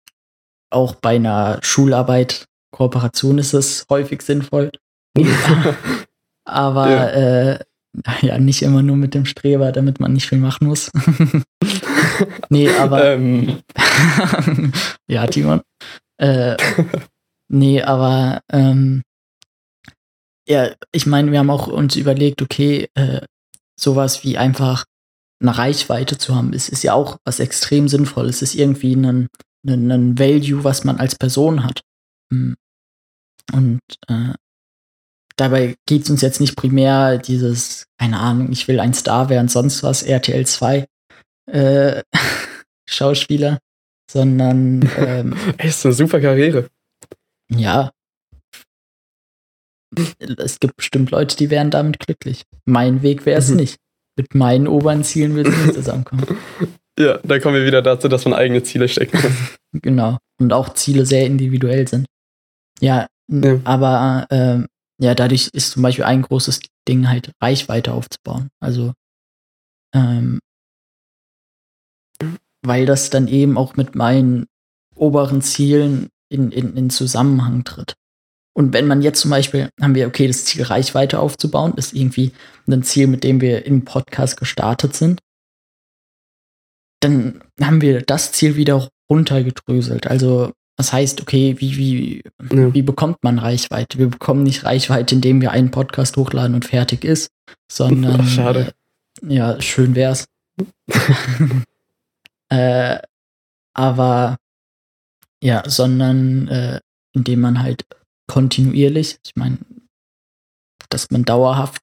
auch bei einer Schularbeit, Kooperation ist es häufig sinnvoll. Aber ja. Äh, ja, nicht immer nur mit dem Streber, damit man nicht viel machen muss. nee, aber. Ähm. ja, Timon. Äh, nee, aber ähm, ja, ich meine, wir haben auch uns überlegt, okay, äh, sowas wie einfach eine Reichweite zu haben, ist, ist ja auch was extrem sinnvoll. Es ist irgendwie ein, ein, ein Value, was man als Person hat. Hm. Und äh, dabei geht es uns jetzt nicht primär dieses, keine Ahnung, ich will ein Star werden, sonst was, RTL 2 äh, Schauspieler, sondern ähm, ist eine super Karriere. Ja. Es gibt bestimmt Leute, die wären damit glücklich. Mein Weg wäre es mhm. nicht mit meinen oberen Zielen wird es nicht zusammenkommen. Ja, da kommen wir wieder dazu, dass man eigene Ziele stecken muss. genau. Und auch Ziele sehr individuell sind. Ja, ja. aber ähm, ja, dadurch ist zum Beispiel ein großes Ding halt Reichweite aufzubauen. Also ähm, weil das dann eben auch mit meinen oberen Zielen in, in, in Zusammenhang tritt. Und wenn man jetzt zum Beispiel, haben wir, okay, das Ziel Reichweite aufzubauen, ist irgendwie ein Ziel, mit dem wir im Podcast gestartet sind, dann haben wir das Ziel wieder runtergedröselt. Also, das heißt, okay, wie, wie, ja. wie bekommt man Reichweite? Wir bekommen nicht Reichweite, indem wir einen Podcast hochladen und fertig ist, sondern. Ach, schade. Äh, ja, schön wär's. äh, aber ja, sondern äh, indem man halt kontinuierlich. Ich meine, dass man dauerhaft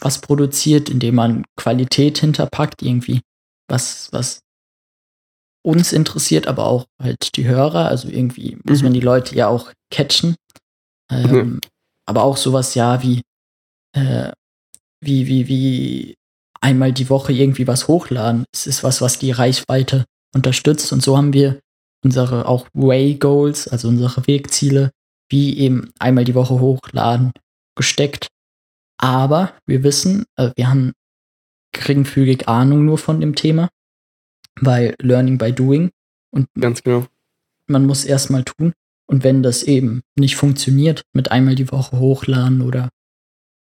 was produziert, indem man Qualität hinterpackt, irgendwie was, was uns interessiert, aber auch halt die Hörer. Also irgendwie muss mhm. man die Leute ja auch catchen. Ähm, mhm. Aber auch sowas ja wie, äh, wie, wie, wie einmal die Woche irgendwie was hochladen. Es ist was, was die Reichweite unterstützt. Und so haben wir unsere auch Way Goals, also unsere Wegziele, wie eben einmal die Woche hochladen, gesteckt. Aber wir wissen, äh, wir haben geringfügig Ahnung nur von dem Thema, weil Learning by Doing und ganz genau. Man muss erstmal tun. Und wenn das eben nicht funktioniert, mit einmal die Woche hochladen oder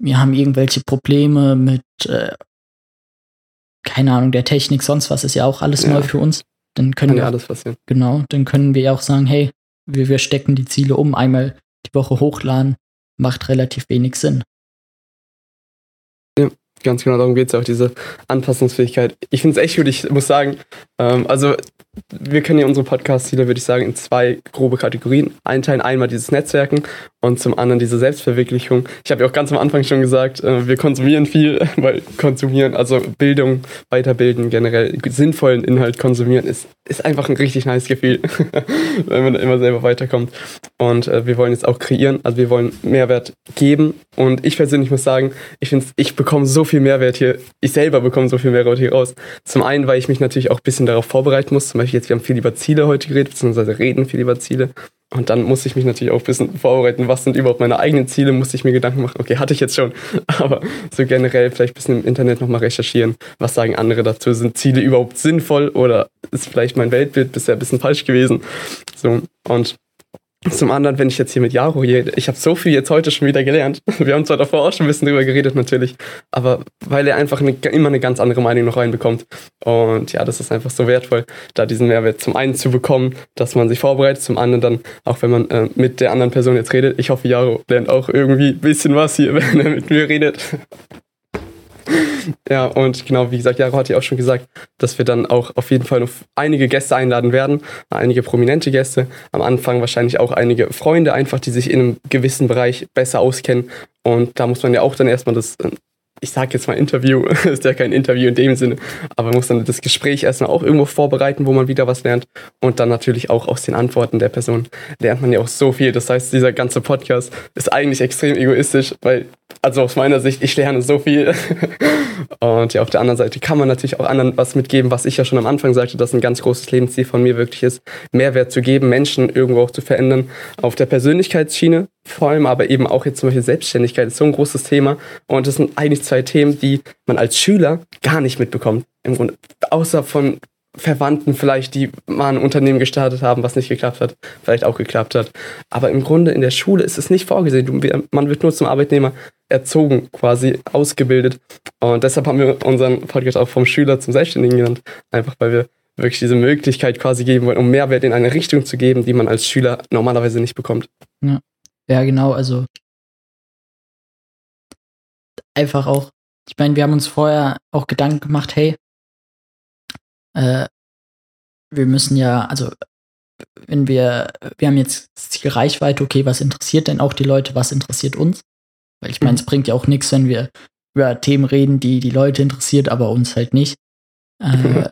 wir haben irgendwelche Probleme mit, äh, keine Ahnung, der Technik, sonst was ist ja auch alles ja. neu für uns, dann können Kann wir ja alles passieren. Genau, dann können wir auch sagen, hey, wir, wir stecken die Ziele um, einmal die Woche hochladen, macht relativ wenig Sinn. Ganz genau, darum geht es auch, diese Anpassungsfähigkeit. Ich finde es echt gut, ich muss sagen, ähm, also wir können ja unsere Podcast-Ziele, würde ich sagen, in zwei grobe Kategorien einteilen. Einmal dieses Netzwerken und zum anderen diese Selbstverwirklichung. Ich habe ja auch ganz am Anfang schon gesagt, äh, wir konsumieren viel, weil konsumieren, also Bildung, Weiterbilden, generell sinnvollen Inhalt konsumieren, ist, ist einfach ein richtig nice Gefühl, wenn man da immer selber weiterkommt. Und äh, wir wollen jetzt auch kreieren, also wir wollen Mehrwert geben. Und ich persönlich muss sagen, ich finde, ich bekomme so viel Mehrwert hier, ich selber bekomme so viel Mehrwert hier raus. Zum einen, weil ich mich natürlich auch ein bisschen darauf vorbereiten muss. Zum Beispiel jetzt, wir haben viel über Ziele heute geredet, beziehungsweise reden viel über Ziele. Und dann muss ich mich natürlich auch ein bisschen vorbereiten, was sind überhaupt meine eigenen Ziele, musste ich mir Gedanken machen, okay, hatte ich jetzt schon, aber so generell vielleicht ein bisschen im Internet nochmal recherchieren, was sagen andere dazu, sind Ziele überhaupt sinnvoll oder ist vielleicht mein Weltbild bisher ein bisschen falsch gewesen. So, und zum anderen, wenn ich jetzt hier mit Jaro rede, ich habe so viel jetzt heute schon wieder gelernt. Wir haben zwar davor auch schon ein bisschen drüber geredet natürlich, aber weil er einfach eine, immer eine ganz andere Meinung noch reinbekommt. Und ja, das ist einfach so wertvoll, da diesen Mehrwert zum einen zu bekommen, dass man sich vorbereitet, zum anderen dann, auch wenn man äh, mit der anderen Person jetzt redet. Ich hoffe, Jaro lernt auch irgendwie ein bisschen was hier, wenn er mit mir redet. ja, und genau, wie gesagt, Jaro hat ja auch schon gesagt, dass wir dann auch auf jeden Fall noch einige Gäste einladen werden, einige prominente Gäste, am Anfang wahrscheinlich auch einige Freunde einfach, die sich in einem gewissen Bereich besser auskennen. Und da muss man ja auch dann erstmal das ich sage jetzt mal Interview, ist ja kein Interview in dem Sinne, aber man muss dann das Gespräch erstmal auch irgendwo vorbereiten, wo man wieder was lernt und dann natürlich auch aus den Antworten der Person lernt man ja auch so viel. Das heißt, dieser ganze Podcast ist eigentlich extrem egoistisch, weil, also aus meiner Sicht, ich lerne so viel und ja, auf der anderen Seite kann man natürlich auch anderen was mitgeben, was ich ja schon am Anfang sagte, dass ein ganz großes Lebensziel von mir wirklich ist, Mehrwert zu geben, Menschen irgendwo auch zu verändern, auf der Persönlichkeitsschiene vor allem, aber eben auch jetzt zum Beispiel Selbstständigkeit ist so ein großes Thema und das sind eigentlich zwei Themen, die man als Schüler gar nicht mitbekommt. Im Grunde, außer von Verwandten vielleicht, die mal ein Unternehmen gestartet haben, was nicht geklappt hat, vielleicht auch geklappt hat. Aber im Grunde in der Schule ist es nicht vorgesehen. Man wird nur zum Arbeitnehmer erzogen, quasi ausgebildet. Und deshalb haben wir unseren Podcast auch vom Schüler zum Selbstständigen genannt. Einfach weil wir wirklich diese Möglichkeit quasi geben wollen, um Mehrwert in eine Richtung zu geben, die man als Schüler normalerweise nicht bekommt. Ja, ja genau. Also einfach auch, ich meine, wir haben uns vorher auch Gedanken gemacht, hey, äh, wir müssen ja, also wenn wir, wir haben jetzt die Reichweite, okay, was interessiert denn auch die Leute, was interessiert uns? Weil ich meine, es mhm. bringt ja auch nichts, wenn wir über Themen reden, die die Leute interessiert, aber uns halt nicht. Äh,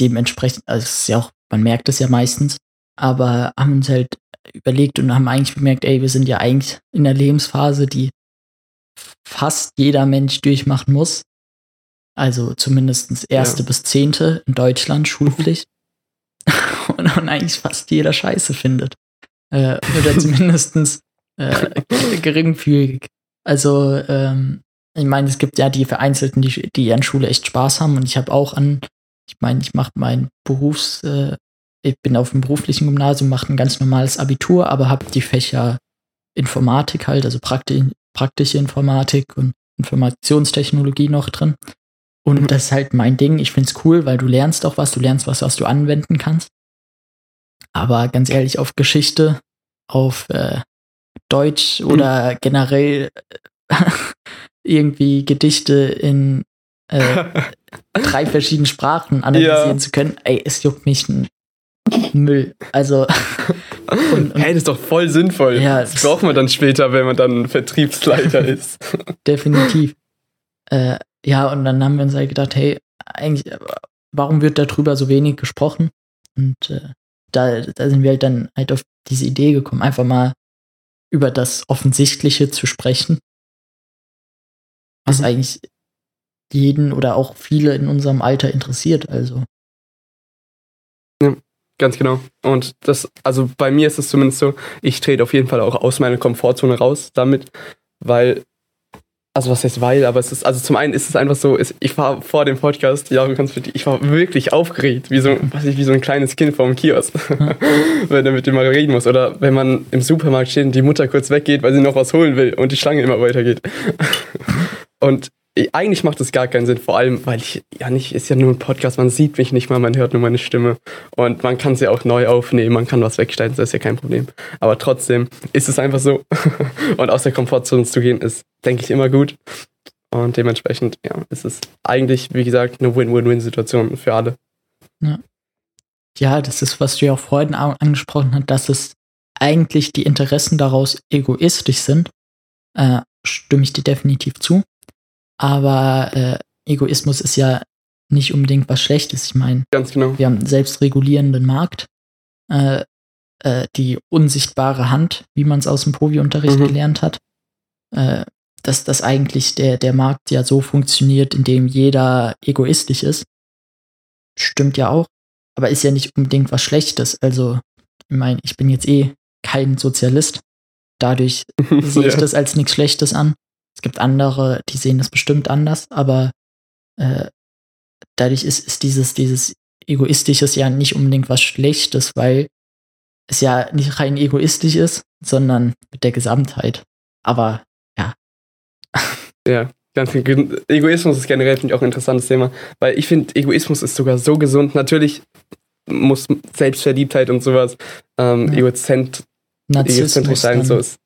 dementsprechend, also es ist ja auch, man merkt es ja meistens, aber haben uns halt überlegt und haben eigentlich bemerkt, ey, wir sind ja eigentlich in der Lebensphase, die fast jeder Mensch durchmachen muss. Also zumindest erste ja. bis zehnte in Deutschland Schulpflicht. und, und, eigentlich fast jeder Scheiße findet. Äh, oder zumindest äh, geringfügig. Also, ähm, ich meine, es gibt ja die Vereinzelten, die, die an Schule echt Spaß haben. Und ich habe auch an, ich meine, ich mache mein Berufs, äh, ich bin auf dem beruflichen Gymnasium, mache ein ganz normales Abitur, aber habe die Fächer Informatik halt, also prakti praktische Informatik und Informationstechnologie noch drin. Und mhm. das ist halt mein Ding. Ich finde es cool, weil du lernst auch was, du lernst was, was du anwenden kannst. Aber ganz ehrlich, auf Geschichte, auf äh, Deutsch mhm. oder generell äh, irgendwie Gedichte in äh, drei verschiedenen Sprachen analysieren ja. zu können, ey, es juckt mich ein Müll. Also. Und, hey, das ist doch voll sinnvoll. Ja, das braucht man dann später, wenn man dann Vertriebsleiter ist. Definitiv. Äh, ja, und dann haben wir uns halt gedacht, hey, eigentlich, warum wird darüber so wenig gesprochen? Und äh, da, da sind wir halt dann halt auf diese Idee gekommen, einfach mal über das Offensichtliche zu sprechen, was mhm. eigentlich jeden oder auch viele in unserem Alter interessiert. Also. Ganz genau. Und das, also bei mir ist es zumindest so, ich trete auf jeden Fall auch aus meiner Komfortzone raus damit, weil also was heißt weil, aber es ist, also zum einen ist es einfach so, ist, ich war vor dem Podcast, ja, ich war wirklich aufgeregt, wie so, was ich, wie so ein kleines Kind vor dem Kiosk, wenn er mit dem mal reden muss. Oder wenn man im Supermarkt steht und die Mutter kurz weggeht, weil sie noch was holen will und die Schlange immer weitergeht. und eigentlich macht es gar keinen Sinn, vor allem, weil ich ja nicht, ist ja nur ein Podcast, man sieht mich nicht mal, man hört nur meine Stimme und man kann sie auch neu aufnehmen, man kann was wegschneiden, das ist ja kein Problem. Aber trotzdem ist es einfach so und aus der Komfortzone zu gehen ist, denke ich, immer gut. Und dementsprechend, ja, ist es eigentlich, wie gesagt, eine Win-Win-Win-Situation für alle. Ja. ja, das ist, was du ja auch vorhin angesprochen hast, dass es eigentlich die Interessen daraus egoistisch sind. Äh, stimme ich dir definitiv zu. Aber äh, Egoismus ist ja nicht unbedingt was Schlechtes. Ich meine, Ganz genau. wir haben einen selbstregulierenden Markt. Äh, äh, die unsichtbare Hand, wie man es aus dem Povi-Unterricht mhm. gelernt hat. Äh, dass das eigentlich der, der Markt ja so funktioniert, indem jeder egoistisch ist. Stimmt ja auch, aber ist ja nicht unbedingt was Schlechtes. Also, ich meine, ich bin jetzt eh kein Sozialist. Dadurch sehe ich das als nichts Schlechtes an. Es gibt andere, die sehen das bestimmt anders, aber äh, dadurch ist, ist dieses, dieses Egoistisches ja nicht unbedingt was Schlechtes, weil es ja nicht rein egoistisch ist, sondern mit der Gesamtheit. Aber ja. Ja, ganz Egoismus ist generell finde ich auch ein interessantes Thema, weil ich finde, Egoismus ist sogar so gesund. Natürlich muss Selbstverliebtheit und sowas ähm, ja. Egozent, egozentrisch sein, so ist.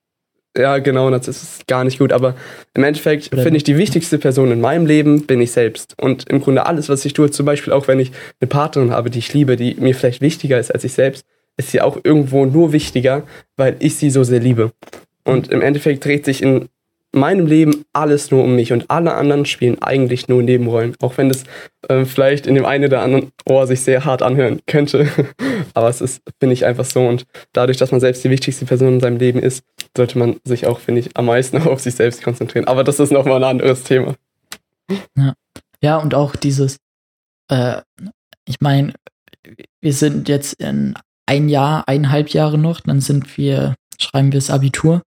Ja, genau, das ist gar nicht gut. Aber im Endeffekt finde ich, die wichtigste Person in meinem Leben bin ich selbst. Und im Grunde alles, was ich tue, zum Beispiel auch wenn ich eine Partnerin habe, die ich liebe, die mir vielleicht wichtiger ist als ich selbst, ist sie auch irgendwo nur wichtiger, weil ich sie so sehr liebe. Und im Endeffekt dreht sich in meinem Leben alles nur um mich und alle anderen spielen eigentlich nur Nebenrollen. Auch wenn das äh, vielleicht in dem einen oder anderen Ohr sich sehr hart anhören könnte. Aber es ist, finde ich, einfach so. Und dadurch, dass man selbst die wichtigste Person in seinem Leben ist, sollte man sich auch, finde ich, am meisten auf sich selbst konzentrieren. Aber das ist nochmal ein anderes Thema. Ja, ja und auch dieses, äh, ich meine, wir sind jetzt in ein Jahr, eineinhalb Jahre noch, dann sind wir, schreiben wir das Abitur.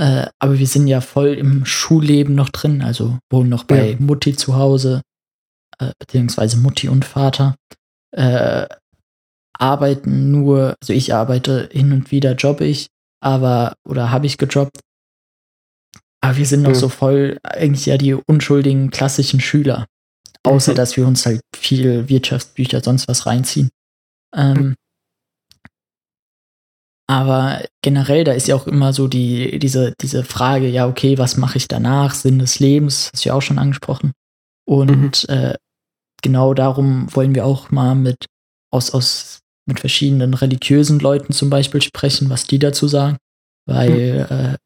Äh, aber wir sind ja voll im Schulleben noch drin, also wohnen noch bei ja. Mutti zu Hause, äh, beziehungsweise Mutti und Vater. Äh, arbeiten nur, also ich arbeite hin und wieder, jobbe ich, aber, oder habe ich gejobbt. Aber wir sind noch ja. so voll eigentlich ja die unschuldigen klassischen Schüler. Außer, mhm. dass wir uns halt viel Wirtschaftsbücher, sonst was reinziehen. Ähm, aber generell, da ist ja auch immer so die, diese, diese Frage, ja, okay, was mache ich danach? Sinn des Lebens, hast du ja auch schon angesprochen. Und mhm. äh, genau darum wollen wir auch mal mit aus, aus mit verschiedenen religiösen Leuten zum Beispiel sprechen, was die dazu sagen. Weil mhm. äh,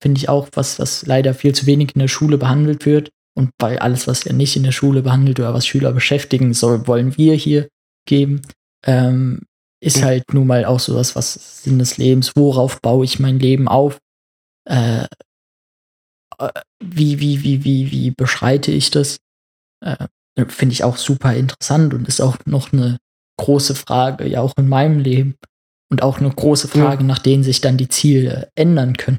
finde ich auch, was, was leider viel zu wenig in der Schule behandelt wird. Und weil alles, was ja nicht in der Schule behandelt oder was Schüler beschäftigen soll, wollen wir hier geben. Ähm, ist mhm. halt nun mal auch sowas, was Sinn des Lebens, worauf baue ich mein Leben auf? Äh, äh, wie, wie, wie, wie, wie beschreite ich das? Äh, Finde ich auch super interessant und ist auch noch eine große Frage, ja auch in meinem Leben. Und auch eine große Frage, ja. nach denen sich dann die Ziele ändern können.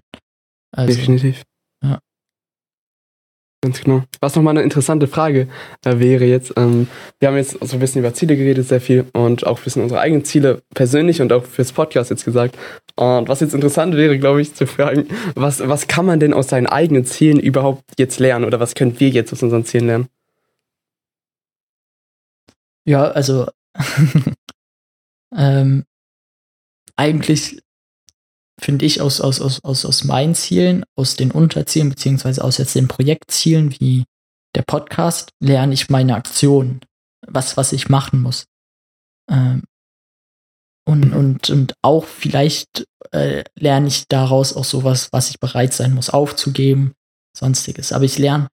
Also, Definitiv. Ganz genau. Was nochmal eine interessante Frage äh, wäre jetzt, ähm, wir haben jetzt so ein bisschen über Ziele geredet, sehr viel und auch bisschen unsere eigenen Ziele persönlich und auch fürs Podcast jetzt gesagt. Und was jetzt interessant wäre, glaube ich, zu fragen, was, was kann man denn aus seinen eigenen Zielen überhaupt jetzt lernen oder was können wir jetzt aus unseren Zielen lernen? Ja, also ähm, eigentlich finde ich, aus, aus, aus, aus, aus meinen Zielen, aus den Unterzielen, beziehungsweise aus jetzt den Projektzielen wie der Podcast, lerne ich meine Aktionen, was, was ich machen muss. Ähm, und, und, und auch vielleicht äh, lerne ich daraus auch sowas, was ich bereit sein muss aufzugeben, sonstiges. Aber ich lerne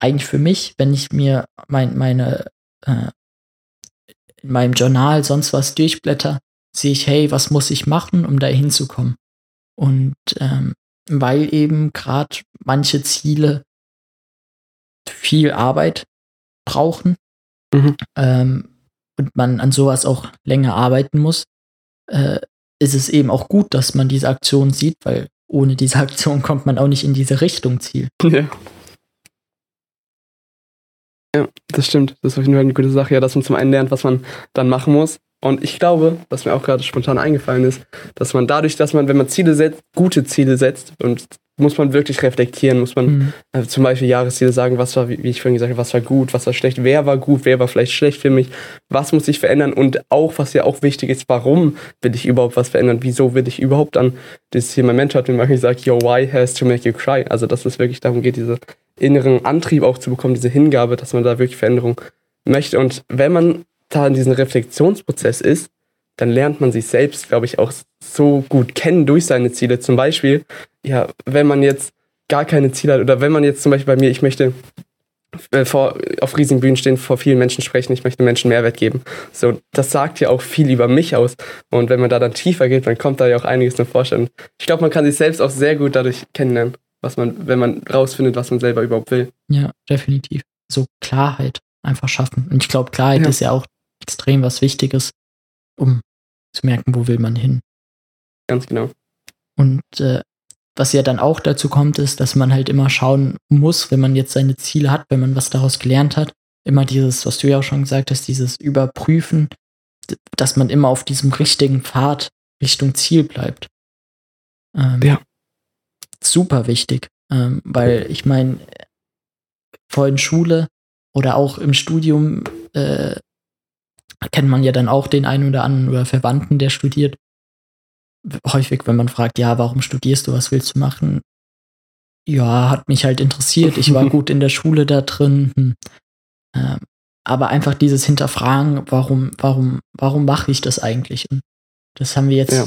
eigentlich für mich, wenn ich mir mein, meine äh, in meinem Journal sonst was durchblätter, sehe ich, hey, was muss ich machen, um da hinzukommen? Und ähm, weil eben gerade manche Ziele viel Arbeit brauchen mhm. ähm, und man an sowas auch länger arbeiten muss, äh, ist es eben auch gut, dass man diese Aktion sieht, weil ohne diese Aktion kommt man auch nicht in diese Richtung Ziel. Ja. Ja, das stimmt. Das ist auf jeden Fall eine gute Sache, ja, dass man zum einen lernt, was man dann machen muss und ich glaube, was mir auch gerade spontan eingefallen ist, dass man dadurch, dass man, wenn man Ziele setzt, gute Ziele setzt und muss man wirklich reflektieren, muss man mhm. äh, zum Beispiel Jahresziele sagen, was war, wie ich vorhin gesagt habe, was war gut, was war schlecht, wer war gut, wer war vielleicht schlecht für mich, was muss ich verändern und auch, was ja auch wichtig ist, warum will ich überhaupt was verändern, wieso will ich überhaupt an das hier, mein Mentor hat mir manchmal gesagt, your why has to make you cry, also dass es wirklich darum geht, diese inneren Antrieb auch zu bekommen, diese Hingabe, dass man da wirklich Veränderung möchte. Und wenn man da in diesem Reflexionsprozess ist, dann lernt man sich selbst, glaube ich, auch so gut kennen durch seine Ziele. Zum Beispiel, ja, wenn man jetzt gar keine Ziele hat oder wenn man jetzt zum Beispiel bei mir, ich möchte äh, vor, auf riesigen Bühnen stehen, vor vielen Menschen sprechen, ich möchte Menschen Mehrwert geben. So, das sagt ja auch viel über mich aus. Und wenn man da dann tiefer geht, dann kommt da ja auch einiges nach Vorstellen. Ich glaube, man kann sich selbst auch sehr gut dadurch kennenlernen, was man, wenn man rausfindet, was man selber überhaupt will. Ja, definitiv. So Klarheit einfach schaffen. Und ich glaube, Klarheit ja. ist ja auch extrem was Wichtiges, um zu merken, wo will man hin. Ganz genau. Und äh, was ja dann auch dazu kommt, ist, dass man halt immer schauen muss, wenn man jetzt seine Ziele hat, wenn man was daraus gelernt hat, immer dieses, was du ja auch schon gesagt hast, dieses Überprüfen, dass man immer auf diesem richtigen Pfad Richtung Ziel bleibt. Ähm, ja. Super wichtig, ähm, weil ich meine, vor in Schule oder auch im Studium äh, kennt man ja dann auch den einen oder anderen oder Verwandten, der studiert. Häufig, wenn man fragt, ja, warum studierst du, was willst du machen? Ja, hat mich halt interessiert. Ich war gut in der Schule da drin. Hm. Ähm, aber einfach dieses Hinterfragen, warum, warum, warum mache ich das eigentlich? Und das haben wir jetzt ja.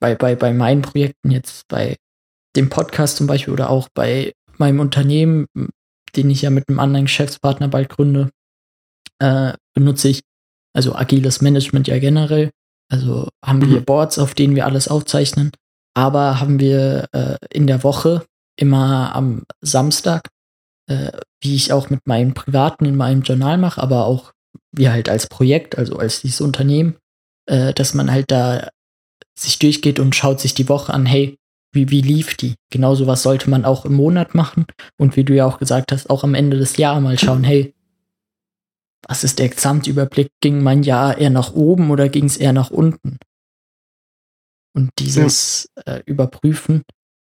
bei, bei, bei meinen Projekten, jetzt bei dem Podcast zum Beispiel oder auch bei meinem Unternehmen, den ich ja mit einem anderen Geschäftspartner bald gründe, äh, benutze ich also agiles Management ja generell. Also haben mhm. wir Boards, auf denen wir alles aufzeichnen, aber haben wir äh, in der Woche immer am Samstag, äh, wie ich auch mit meinem privaten in meinem Journal mache, aber auch wie halt als Projekt, also als dieses Unternehmen, äh, dass man halt da sich durchgeht und schaut sich die Woche an, hey, wie, wie lief die? Genauso was sollte man auch im Monat machen und wie du ja auch gesagt hast, auch am Ende des Jahres mal schauen, hey, was ist der Gesamtüberblick? Ging mein Jahr eher nach oben oder ging es eher nach unten? Und dieses ja. äh, Überprüfen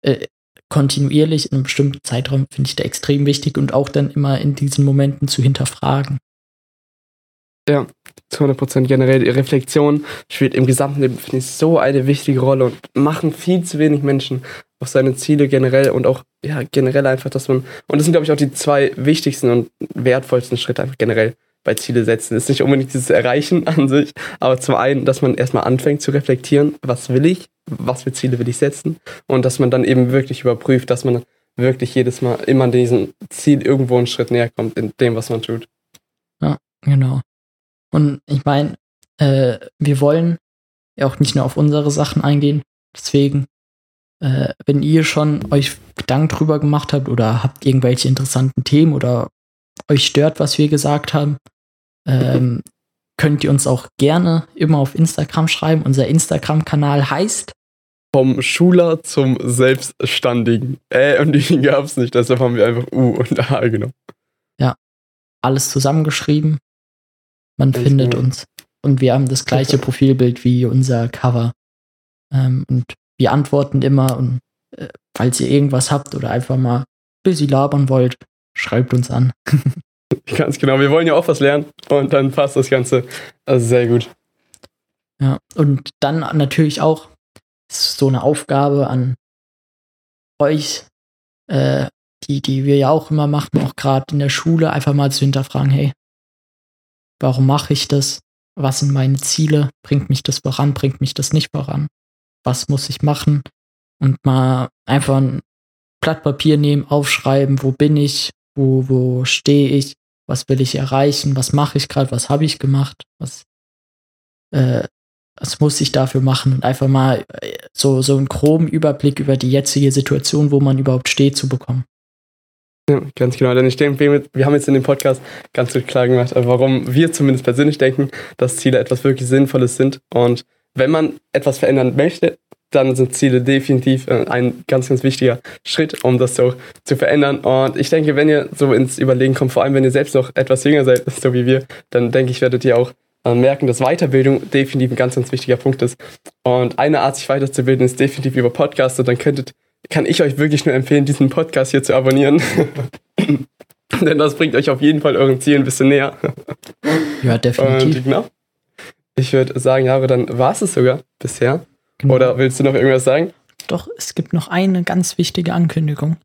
äh, kontinuierlich in einem bestimmten Zeitraum finde ich da extrem wichtig und auch dann immer in diesen Momenten zu hinterfragen. Ja, zu 100 Prozent generell. Die Reflexion spielt im gesamten Leben, finde ich, so eine wichtige Rolle und machen viel zu wenig Menschen auf seine Ziele generell und auch, ja, generell einfach, dass man, und das sind, glaube ich, auch die zwei wichtigsten und wertvollsten Schritte einfach generell bei Ziele setzen. Ist nicht unbedingt dieses Erreichen an sich, aber zum einen, dass man erstmal anfängt zu reflektieren, was will ich, was für Ziele will ich setzen und dass man dann eben wirklich überprüft, dass man wirklich jedes Mal immer diesem Ziel irgendwo einen Schritt näher kommt in dem, was man tut. Ja, genau. Und ich meine, äh, wir wollen ja auch nicht nur auf unsere Sachen eingehen, deswegen äh, wenn ihr schon euch Gedanken drüber gemacht habt oder habt irgendwelche interessanten Themen oder euch stört, was wir gesagt haben, ähm, könnt ihr uns auch gerne immer auf Instagram schreiben. Unser Instagram-Kanal heißt vom Schuler zum Selbstständigen. Äh, und die gab es nicht, deshalb haben wir einfach U und A genommen. Ja, alles zusammengeschrieben. Man Ganz findet uns. Und wir haben das gleiche okay. Profilbild wie unser Cover. Ähm, und wir antworten immer. Und äh, falls ihr irgendwas habt oder einfach mal bisschen labern wollt, schreibt uns an. Ganz genau, wir wollen ja auch was lernen und dann passt das Ganze also sehr gut. Ja, und dann natürlich auch so eine Aufgabe an euch, äh, die, die wir ja auch immer machen, auch gerade in der Schule, einfach mal zu hinterfragen, hey, warum mache ich das? Was sind meine Ziele? Bringt mich das voran? Bringt mich das nicht voran? Was muss ich machen? Und mal einfach ein Blatt Papier nehmen, aufschreiben, wo bin ich, wo, wo stehe ich, was will ich erreichen, was mache ich gerade, was habe ich gemacht, was, äh, was muss ich dafür machen und einfach mal äh, so, so einen groben Überblick über die jetzige Situation, wo man überhaupt steht, zu bekommen. Ja, ganz genau. Denn ich denke, wir haben jetzt in dem Podcast ganz gut klar gemacht, warum wir zumindest persönlich denken, dass Ziele etwas wirklich Sinnvolles sind. Und wenn man etwas verändern möchte, dann sind Ziele definitiv äh, ein ganz, ganz wichtiger Schritt, um das so zu verändern. Und ich denke, wenn ihr so ins Überlegen kommt, vor allem wenn ihr selbst noch etwas jünger seid, so wie wir, dann denke ich, werdet ihr auch äh, merken, dass Weiterbildung definitiv ein ganz, ganz wichtiger Punkt ist. Und eine Art, sich weiterzubilden, ist definitiv über Podcasts. Und dann könntet, kann ich euch wirklich nur empfehlen, diesen Podcast hier zu abonnieren. Denn das bringt euch auf jeden Fall euren Zielen ein bisschen näher. Ja, definitiv. Und, genau. Ich würde sagen, ja, aber dann war es es sogar bisher. Genau. Oder willst du noch irgendwas sagen? Doch, es gibt noch eine ganz wichtige Ankündigung.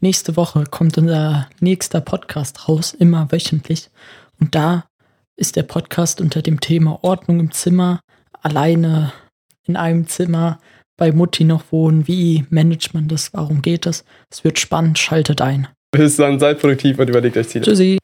nächste Woche kommt unser nächster Podcast raus, immer wöchentlich. Und da ist der Podcast unter dem Thema Ordnung im Zimmer, alleine in einem Zimmer, bei Mutti noch wohnen, wie managt man das, warum geht das? Es wird spannend, schaltet ein. Bis dann, seid produktiv und überlegt euch Ziele. Tschüssi.